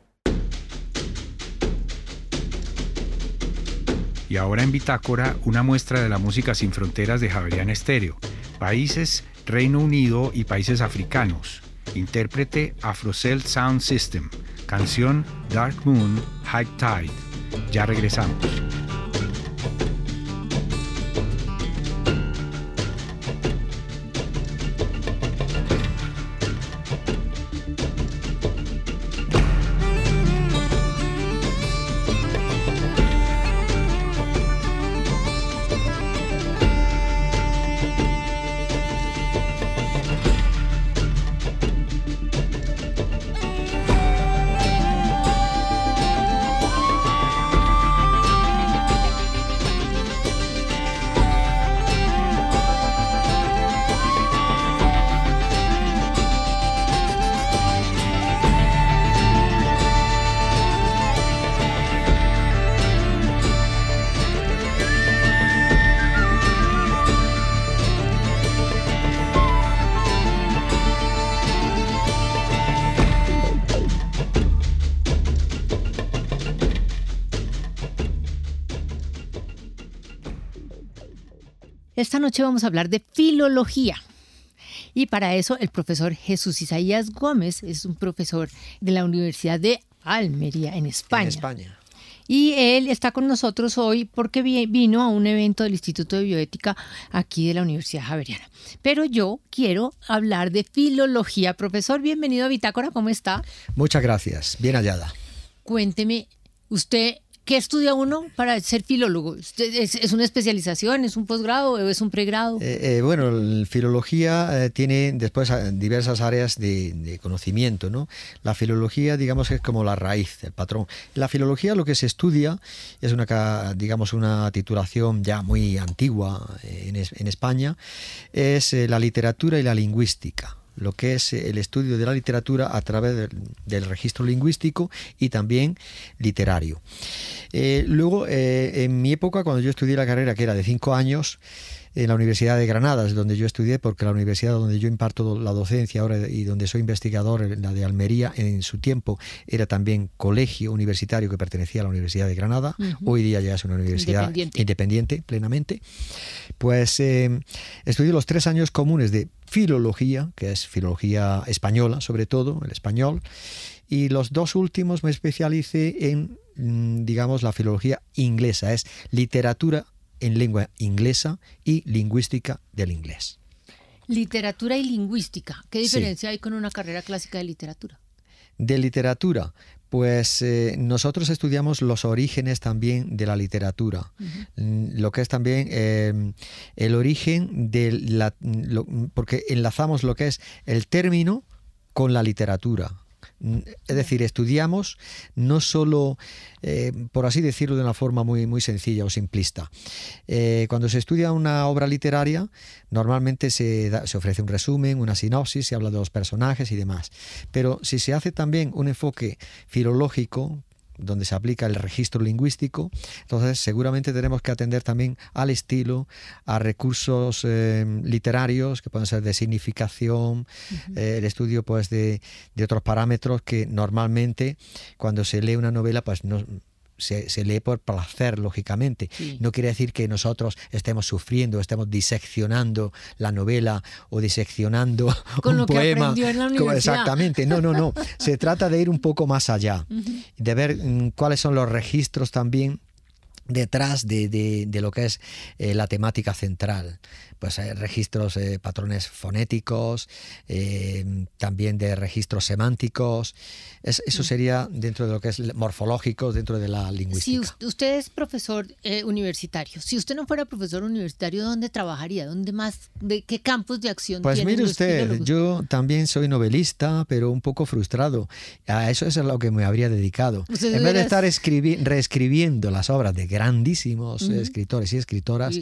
Y ahora en Bitácora, una muestra de la música sin fronteras de Javerian Estéreo. Países Reino Unido y países africanos. Intérprete Afrocell Sound System. Canción Dark Moon High Tide. Ya regresamos. Esta noche vamos a hablar de filología. Y para eso el profesor Jesús Isaías Gómez es un profesor de la Universidad de Almería, en España. En España. Y él está con nosotros hoy porque vino a un evento del Instituto de Bioética aquí de la Universidad Javeriana. Pero yo quiero hablar de filología. Profesor, bienvenido a Bitácora, ¿cómo está? Muchas gracias, bien hallada. Cuénteme, usted ¿Qué estudia uno para ser filólogo? ¿Es, una especialización, es un posgrado es un pregrado? Eh, eh, bueno, la filología eh, tiene después diversas áreas de, conocimiento. ¿no? La filología, digamos, es como la raíz, el patrón. La filología lo que se estudia es una, digamos, una titulación ya muy antigua en España, es la literatura y la lingüística lo que es el estudio de la literatura a través del, registro lingüístico y también literario. Eh, luego, eh, en mi época, cuando yo estudié la carrera, que era de cinco años, en la Universidad de Granada, es donde yo estudié, porque la universidad donde yo imparto la docencia ahora y donde soy investigador, la de Almería, en su tiempo era también colegio universitario que pertenecía a la Universidad de Granada, hoy día ya es una universidad independiente, plenamente, pues eh, estudié los tres años comunes de filología, que es filología española sobre todo, el español, y los dos últimos me especialicé en, mm, digamos, la filología inglesa, es literatura en lengua inglesa y lingüística del inglés. Literatura y lingüística. ¿Qué diferencia hay con una carrera clásica de literatura? De literatura, pues eh, nosotros estudiamos los orígenes también de la literatura, mm, lo que es también em, el origen de la... porque enlazamos lo que es el término con la literatura. Es decir, estudiamos no solo, eh, por así decirlo de una forma muy, muy sencilla o simplista. Eh, cuando se estudia una obra literaria, normalmente se, se ofrece un resumen, una sinopsis, se habla de los personajes y demás. Pero si se hace también un enfoque filológico, donde se aplica el registro lingüístico. Entonces, seguramente tenemos que atender también al estilo, a recursos eh, literarios que pueden ser de significación, eh, el estudio pues de, de, otros parámetros que normalmente cuando se lee una novela pues no, se, lee por placer, lógicamente. No quiere decir que nosotros estemos sufriendo, estemos diseccionando la novela o diseccionando un poema. exactamente, no, no, no. se trata de ir un poco más allá, de ver mm, cuáles son los registros también detrás de, lo que es eh, la temática central. Pues hay registros, eh, patrones fonéticos, eh, también de registros semánticos. eso mm. sería dentro de lo que es morfológico, dentro de la lingüística. Si usted es profesor universitario, si usted no fuera profesor universitario, ¿dónde trabajaría? ¿Dónde más? ¿De qué campos de acción? Pues mire usted, yo también soy novelista, pero un poco frustrado. A eso es a lo que me habría dedicado. En vez de estar reescribiendo las obras de grandísimos escritores y escritoras,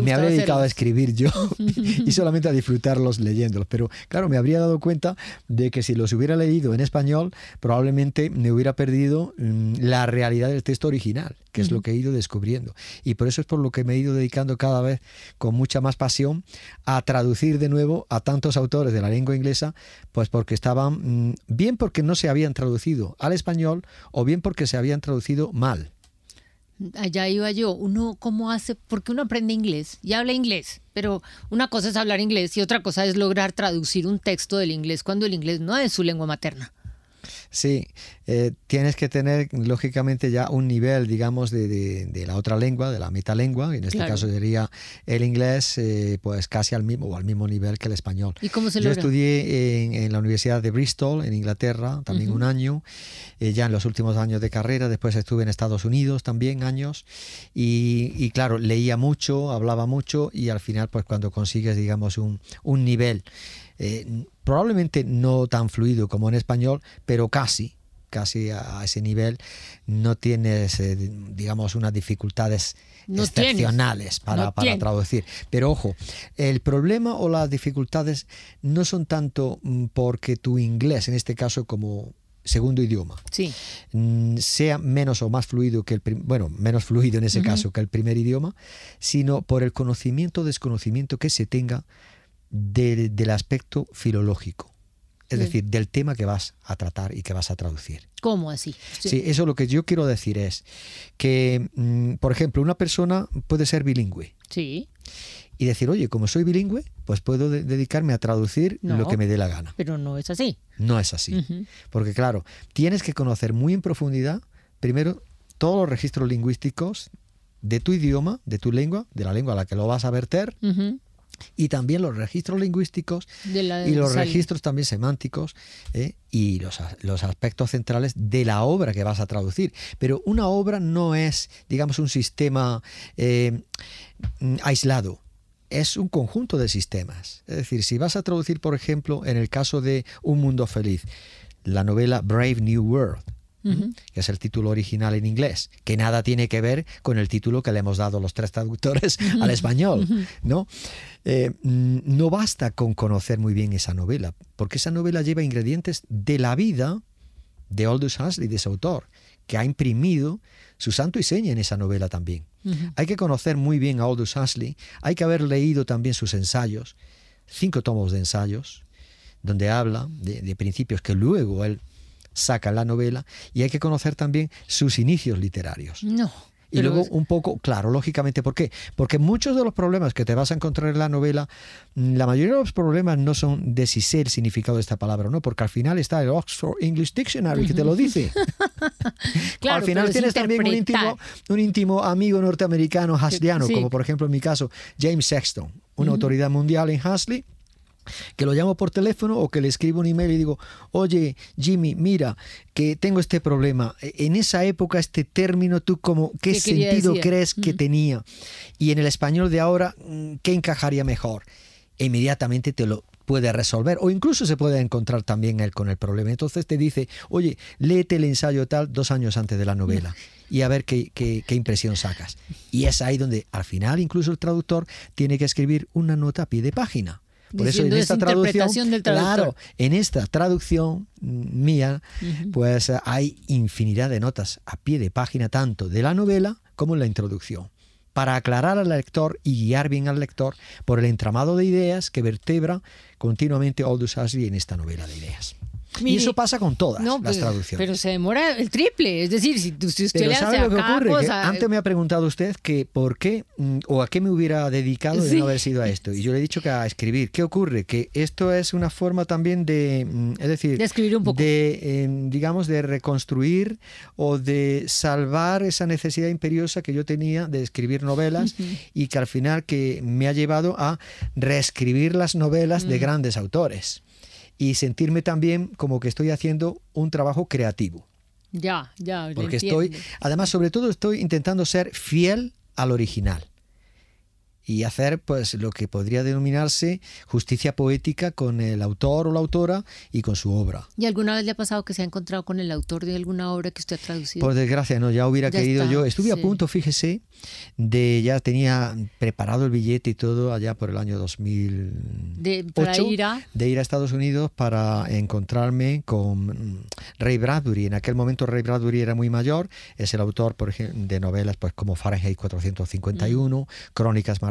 me habría dedicado a escribir yo y solamente a disfrutarlos leyéndolos. Pero claro, me habría dado cuenta de que si los hubiera leído en español, probablemente me hubiera perdido mm, la realidad del texto original, que es lo que he ido descubriendo. Y por eso es por lo que me he ido dedicando cada vez con mucha más pasión a traducir de nuevo a tantos autores de la lengua inglesa, pues porque estaban, mm, bien porque no se habían traducido al español o bien porque se habían traducido mal allá iba yo, uno cómo hace, porque uno aprende inglés y habla inglés, pero una cosa es hablar inglés y otra cosa es lograr traducir un texto del inglés cuando el inglés no es su lengua materna. Sí, eh, tienes que tener lógicamente ya un nivel, digamos, de, la otra lengua, de la metalengua, en este caso sería el inglés, eh, pues casi al mismo o al mismo nivel que el español. ¿Y cómo se Yo estudié en, la Universidad de Bristol, en Inglaterra, también un año, eh, ya en los últimos años de carrera, después estuve en Estados Unidos también años, y, claro, leía mucho, hablaba mucho, y al final, pues cuando consigues, digamos, un, un nivel eh, probablemente no tan fluido como en español, pero casi, casi a, ese nivel, no tienes, eh, digamos, unas dificultades excepcionales para, traducir. Pero ojo, el problema o las dificultades no son tanto mm, porque tu inglés, en este caso como segundo idioma, sí. Mm, sea menos o más fluido que el bueno, menos fluido en ese caso que el primer idioma, sino por el conocimiento o desconocimiento que se tenga del aspecto filológico. Es decir, del tema que vas a tratar y que vas a traducir. ¿Cómo así? Sí. eso lo que yo quiero decir es que, mm, por ejemplo, una persona puede ser bilingüe. Sí. Y decir, oye, como soy bilingüe, pues puedo dedicarme a traducir lo que me dé la gana. Pero no es así. No es así. Porque claro, tienes que conocer muy en profundidad, primero, todos los registros lingüísticos de tu idioma, de tu lengua, de la lengua a la que lo vas a verter, y también los registros lingüísticos y los registros también semánticos ¿eh? y los, los, aspectos centrales de la obra que vas a traducir. Pero una obra no es, digamos, un sistema eh, aislado. Es un conjunto de sistemas. Es decir, si vas a traducir, por ejemplo, en el caso de Un Mundo Feliz, la novela Brave New World, que es el título original en inglés, que nada tiene que ver con el título que le hemos dado los tres traductores al español, ¿no? Eh, mm, no basta con conocer muy bien esa novela, porque esa novela lleva ingredientes de la vida de Aldous Huxley, de ese autor, que ha imprimido su santo y seña en esa novela también. Hay que conocer muy bien a Aldous Huxley, hay que haber leído también sus ensayos, cinco tomos de ensayos, donde habla de, de principios que luego él saca la novela y hay que conocer también sus inicios literarios. No. Y luego un poco, claro, lógicamente, ¿por qué? Porque muchos de los problemas que te vas a encontrar en la novela, mm, la mayoría de los problemas no son de si sé el significado de esta palabra o no, porque al final está el Oxford English Dictionary que te lo dice. claro, al final tienes también un íntimo, un íntimo amigo norteamericano hasliano, como por ejemplo en mi caso James Sexton, una autoridad mundial en Hasley que lo llamo por teléfono o que le escribo un email y digo, oye Jimmy, mira, que tengo este problema. E, en esa época este término, ¿tú como, qué, sentido crees que tenía? Y en el español de ahora, mm, ¿qué encajaría mejor? E inmediatamente te lo puede resolver o incluso se puede encontrar también él con el problema. Entonces te dice, oye, léete el ensayo tal dos años antes de la novela y a ver qué, qué, qué, impresión sacas. Y es ahí donde al final incluso el traductor tiene que escribir una nota a pie de página por eso en esta traducción, claro, en esta traducción mía, pues hay infinidad de notas a pie de página tanto de la novela como en la introducción para aclarar al lector y guiar bien al lector por el entramado de ideas que vertebra continuamente Aldous Huxley en esta novela de ideas. Y eso pasa con todas las pues, traducciones. Pero se demora el triple, es decir, si, usted pero le ¿sabe lo que ocurre? antes me ha preguntado usted que por qué mm, o a qué me hubiera dedicado de no haber sido a esto. Y yo le he dicho que a escribir. ¿Qué ocurre? Que esto es una forma también de, mm, es decir, de escribir un poco. De, em, digamos, de reconstruir o de salvar esa necesidad imperiosa que yo tenía de escribir novelas y que al final que me ha llevado a reescribir las novelas de grandes autores y sentirme también como que estoy haciendo un trabajo creativo. Ya, ya. Porque estoy, además, sobre todo, estoy intentando ser fiel al original y hacer pues lo que podría denominarse justicia poética con el autor o la autora y con su obra. ¿Y alguna vez le ha pasado que se ha encontrado con el autor de alguna obra que usted ha traducido? Por desgracia, no, ya hubiera querido yo. Estuve a punto, fíjese, de ya tenía preparado el billete y todo allá por el año 2008 de, ir a... de ir a Estados Unidos para encontrarme con Ray Bradbury. En aquel momento Ray Bradbury era muy mayor, es el autor, por ejemplo, de novelas pues como Fahrenheit 451, mm. Crónicas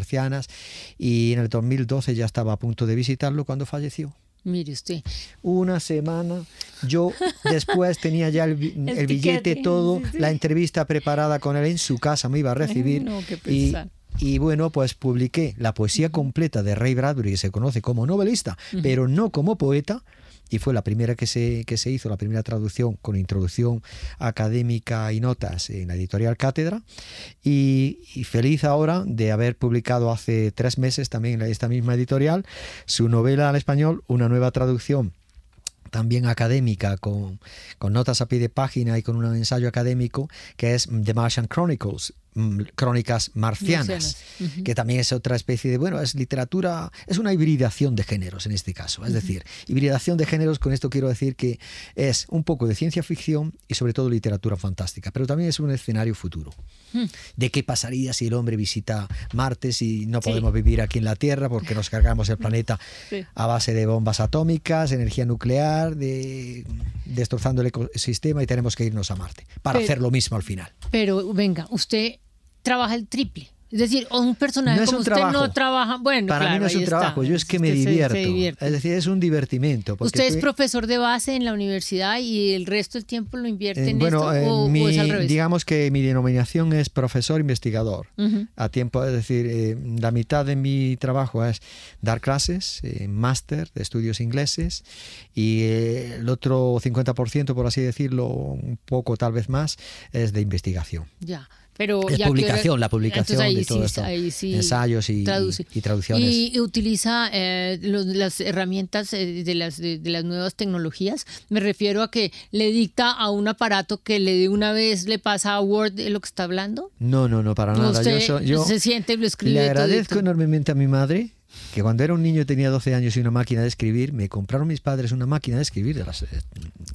Y en el 2012 ya estaba a punto de visitarlo cuando falleció. Mire usted. Una semana. Yo después tenía ya el, billete, todo, la entrevista preparada con él en su casa, me iba a recibir. y, y, bueno, pues publiqué la poesía completa de Ray Bradbury, que se conoce como novelista, pero no como poeta, y fue la primera que se, que se hizo, la primera traducción con introducción académica y notas en la editorial Cátedra. Y, feliz ahora de haber publicado hace tres meses también en esta misma editorial su novela al español, una nueva traducción también académica, con, con, notas a pie de página y con un ensayo académico, que es The Martian Chronicles, crónicas marcianas, que también es otra especie de, bueno, es literatura, es una hibridación de géneros en este caso, es decir, hibridación de géneros, con esto quiero decir que es un poco de ciencia ficción y sobre todo literatura fantástica, pero también es un escenario futuro. Hmm. De qué pasaría si el hombre visita Marte, si no podemos vivir aquí en la Tierra porque nos cargamos el planeta a base de bombas atómicas, energía nuclear, de, destrozando el ecosistema y tenemos que irnos a Marte para hacer lo mismo al final. Pero venga, usted trabaja el triple. Es decir, un personaje como usted no trabaja. Bueno, para mí no es un trabajo, yo es que me divierto. Es decir, es un divertimento. ¿Usted es profesor de base en la universidad y el resto del tiempo lo invierte eh, en esto? Eh, o, es al revés? Digamos que mi denominación es profesor investigador. A tiempo, es decir, eh, la mitad de mi trabajo es dar clases, máster de estudios ingleses, y el otro 50%, por así decirlo, un poco tal vez más, es de investigación. Ya. Pero es publicación, la publicación de todo esto, ensayos y, y, traducciones. Y, utiliza eh, las herramientas eh, de las, de, las nuevas tecnologías. Me refiero a que le dicta a un aparato que le de una vez le pasa a Word lo que está hablando. No, no, no, para nada. yo, se siente y lo escribe. Le agradezco enormemente a mi madre que cuando era un niño tenía 12 años y una máquina de escribir, me compraron mis padres una máquina de escribir de las eh,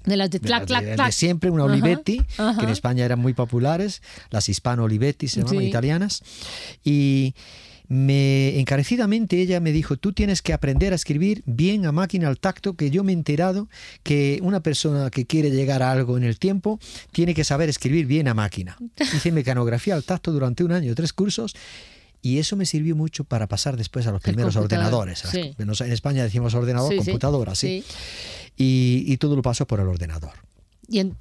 de, las de, clac, de, siempre, una Olivetti, que en España eran muy populares, las hispano Olivetti se llamaban italianas, y me encarecidamente ella me dijo, tú tienes que aprender a escribir bien a máquina al tacto, que yo me he enterado que una persona que quiere llegar a algo en el tiempo tiene que saber escribir bien a máquina. Hice mecanografía al tacto durante un año, tres cursos, y eso me sirvió mucho para pasar después a los primeros ordenadores. En España decimos ordenador, computadora, sí. Y, y todo lo paso por el ordenador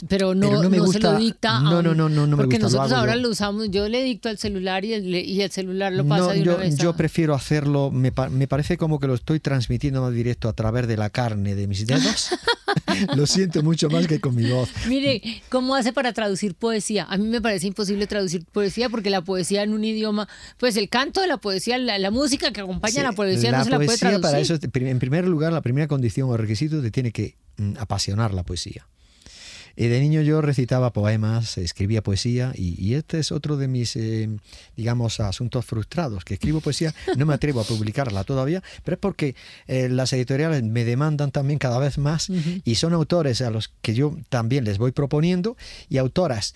pero no, no, se lo dicta. No, no, no, no, no Porque nosotros ahora lo usamos, yo le dicto al celular y el, y el celular lo pasa de una yo, vez Yo prefiero hacerlo, me, me, parece como que lo estoy transmitiendo más directo a través de la carne de mis dedos. lo siento mucho más que con mi voz. Mire, ¿cómo hace para traducir poesía? A mí me parece imposible traducir poesía porque la poesía en un idioma, pues el canto de la poesía, la, música que acompaña a la poesía no se la puede traducir. Para eso, en primer lugar, la primera condición o requisito te tiene que mm, apasionar la poesía. Y de niño yo recitaba poemas, escribía poesía y, este es otro de mis, eh, digamos, asuntos frustrados, que escribo poesía, no me atrevo a publicarla todavía, pero es porque eh, las editoriales me demandan también cada vez más y son autores a los que yo también les voy proponiendo y autoras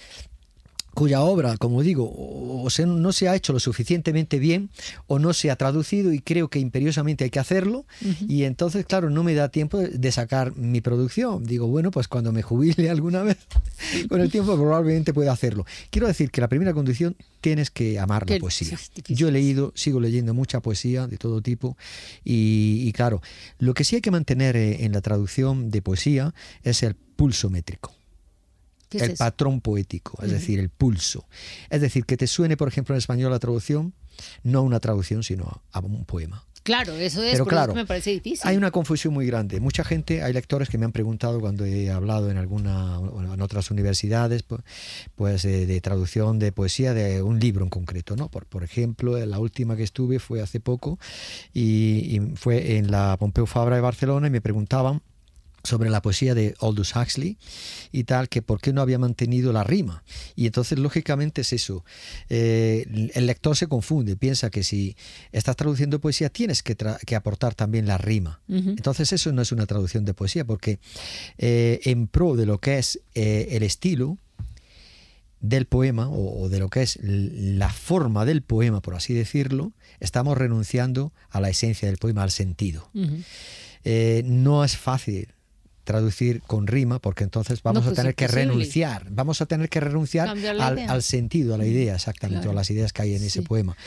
cuya obra, como digo, o no se ha hecho lo suficientemente bien o no se ha traducido y creo que imperiosamente hay que hacerlo y entonces, claro, no me da tiempo de sacar mi producción. Digo, bueno, pues cuando me jubile alguna vez, con el tiempo probablemente pueda hacerlo. Quiero decir que la primera condición tienes que amar la poesía. Yo he leído, sigo leyendo mucha poesía de todo tipo y, claro, lo que sí hay que mantener eh, en la traducción de poesía es el pulso métrico el patrón poético, es decir, el pulso. Es decir, que te suene, por ejemplo, en español la traducción, no una traducción, sino a un poema. Claro, eso es, Pero claro, me parece difícil. Hay una confusión muy grande. Mucha gente, hay lectores que me han preguntado cuando he hablado en alguna, en otras universidades, pues, pues de, traducción de poesía de un libro en concreto, ¿no? Por, por ejemplo, la última que estuve fue hace poco y, y fue en la Pompeu Fabra de Barcelona y me preguntaban sobre la poesía de Aldous Huxley y tal, que por qué no había mantenido la rima. Y entonces, lógicamente, es eso. Eh, el lector se confunde, piensa que si estás traduciendo poesía tienes que, aportar también la rima. Entonces, eso no es una traducción de poesía, porque eh, en pro de lo que es eh, el estilo, del poema o, de lo que es la forma del poema, por así decirlo, estamos renunciando a la esencia del poema, al sentido. no es fácil traducir con rima, porque entonces vamos a pues tener que renunciar, vamos a tener que renunciar al, sentido, a la idea, exactamente, a las ideas que hay en ese poema.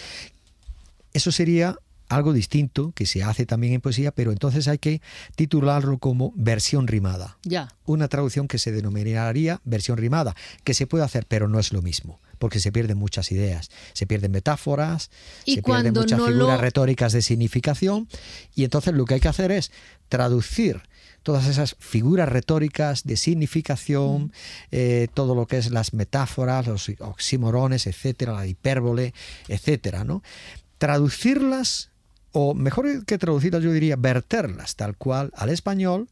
Eso sería algo distinto que se hace también en poesía, pero entonces hay que titularlo como versión rimada. Ya. Una traducción que se denominaría versión rimada, que se puede hacer, pero no es lo mismo, porque se pierden muchas ideas, se pierden metáforas, se pierden muchas figuras retóricas de significación, y entonces lo que hay que hacer es traducir todas esas figuras retóricas de significación, eh, todo lo que es las metáforas, los oxímorones, etcétera, la hipérbole, etcétera, ¿no? Traducirlas, o mejor que traducirlas, yo diría verterlas tal cual al español,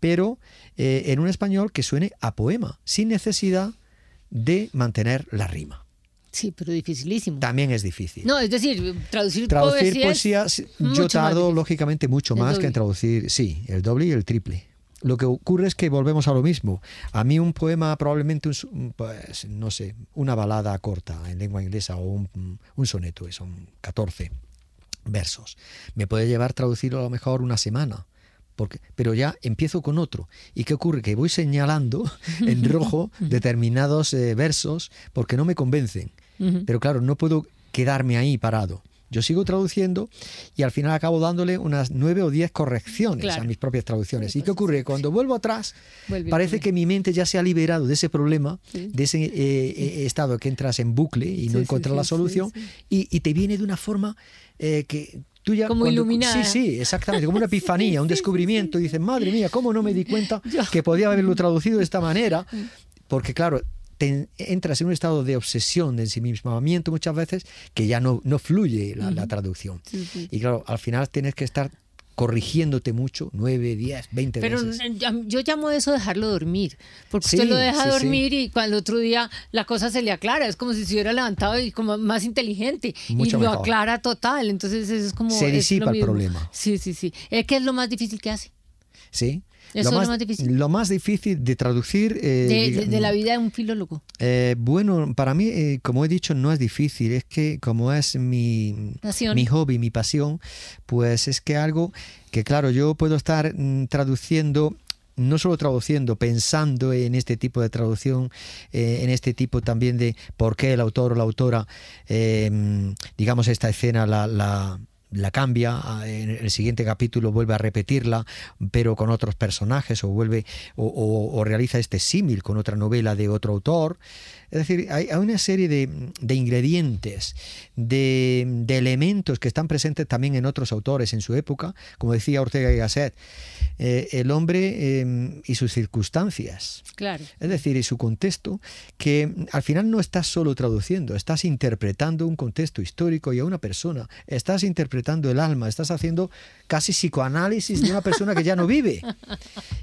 pero eh, en un español que suene a poema, sin necesidad de mantener la rima. Sí, pero dificilísimo. También es difícil. No, es decir, traducir, traducir poesía, yo tardo lógicamente mucho más que en traducir, sí, el doble y el triple. Lo que ocurre es que volvemos a lo mismo. A mí un poema, probablemente, un, pues, no sé, una balada corta en lengua inglesa o un, un soneto, son 14 versos. Me puede llevar traducirlo a lo mejor una semana. Porque, pero ya empiezo con otro. ¿Y qué ocurre? Que voy señalando en rojo determinados eh, versos porque no me convencen. Pero claro, no puedo quedarme ahí parado. Yo sigo traduciendo y al final acabo dándole unas nueve o diez correcciones a mis propias traducciones. ¿Y qué ocurre? Cuando vuelvo atrás, parece que mi mente ya se ha liberado de ese problema, de ese eh, eh, estado que entras en bucle y no encuentras la solución, y, te viene de una forma eh, que tú ya... Como iluminada. Sí, sí, exactamente, como una epifanía, un descubrimiento. Y dices, madre mía, ¿cómo no me di cuenta que podía haberlo traducido de esta manera? Porque claro, entras en un estado de obsesión, de ensimismamiento muchas veces, que ya no, no fluye la, traducción. Y claro, al final tienes que estar corrigiéndote mucho, 9, 10, 20 veces. Pero yo llamo eso dejarlo dormir, porque usted lo deja dormir y cuando otro día la cosa se le aclara, es como si se hubiera levantado y como más inteligente y lo aclara total, entonces es como... Se disipa el problema. Sí, sí, sí. ¿Qué es lo más difícil que hace? Sí, eso lo, más, es lo más difícil. Lo más difícil de traducir... Eh, de, la vida de un filólogo. Eh, bueno, para mí, eh, como he dicho, no es difícil. Es que como es mi, mi hobby, mi pasión, pues es que algo que, claro, yo puedo estar mm, traduciendo no solo traduciendo, pensando en este tipo de traducción, en este tipo también de por qué el autor o la autora, digamos, esta escena la, la, la cambia, ah, en el siguiente capítulo vuelve a repetirla, pero con otros personajes, o vuelve o, realiza este símil con otra novela de otro autor. Es decir, hay, una serie de, ingredientes, de, elementos que están presentes también en otros autores en su época, como decía Ortega y Gasset, eh, el hombre em, y sus circunstancias. Claro. Es decir, y su contexto, que al final no estás solo traduciendo, estás interpretando un contexto histórico y a una persona, estás interpretando el alma, estás haciendo casi psicoanálisis de una persona que ya no vive.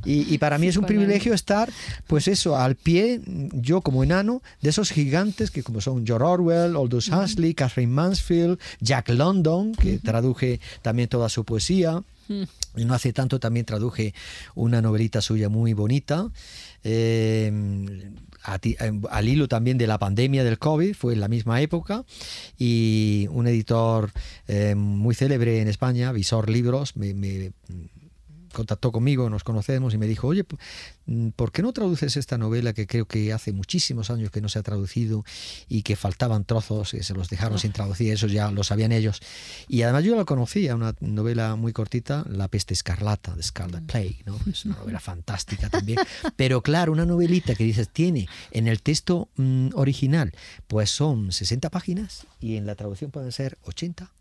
Y, y para mí es un privilegio estar, pues eso, al pie, yo como enano, de esos gigantes que como son George Orwell, Aldous Huxley, Catherine Mansfield, Jack London, que traduje también toda su poesía, Mm. Y no hace tanto también traduje una novelita suya muy bonita. Eh, al hilo también de la pandemia del COVID, fue en la misma época, y un editor eh, muy célebre en España, Visor Libros, me, contactó conmigo, nos conocemos y me dijo, oye, ¿por qué no traduces esta novela que creo que hace muchísimos años que no se ha traducido y que faltaban trozos, que se los dejaron ah. sin traducir, eso ya lo sabían ellos? Y además yo la conocía, una novela muy cortita, La peste escarlata, de Scarlet mm. Plague, ¿no? Es una novela fantástica también. Pero claro, una novelita que dices, tiene en el texto mm, original, pues son 60 páginas y en la traducción pueden ser 80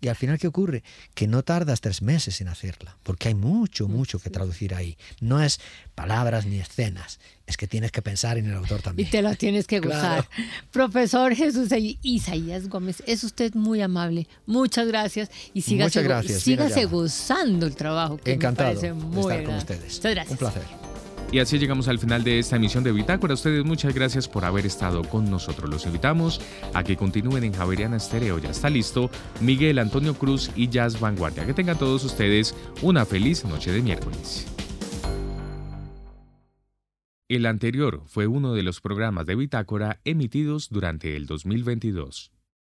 y al final, ¿qué ocurre? Que no tardas tres meses en hacerla, porque hay mucho, mucho que traducir ahí. No es palabras ni escenas, es que tienes que pensar en el autor también. Y te lo tienes que gozar. Profesor Jesús Isaías Gómez, es usted muy amable. Muchas gracias y sígase, gracias, sígase gozando el trabajo. Que Encantado me parece muy de estar con ustedes. Muchas gracias. Un placer. Y así llegamos al final de esta emisión de Bitácora. A ustedes muchas gracias por haber estado con nosotros. Los invitamos a que continúen en Javeriana Estéreo. Ya está listo Miguel Antonio Cruz y Jazz Vanguardia. Que tengan todos ustedes una feliz noche de miércoles. El anterior fue uno de los programas de Bitácora emitidos durante el 2022.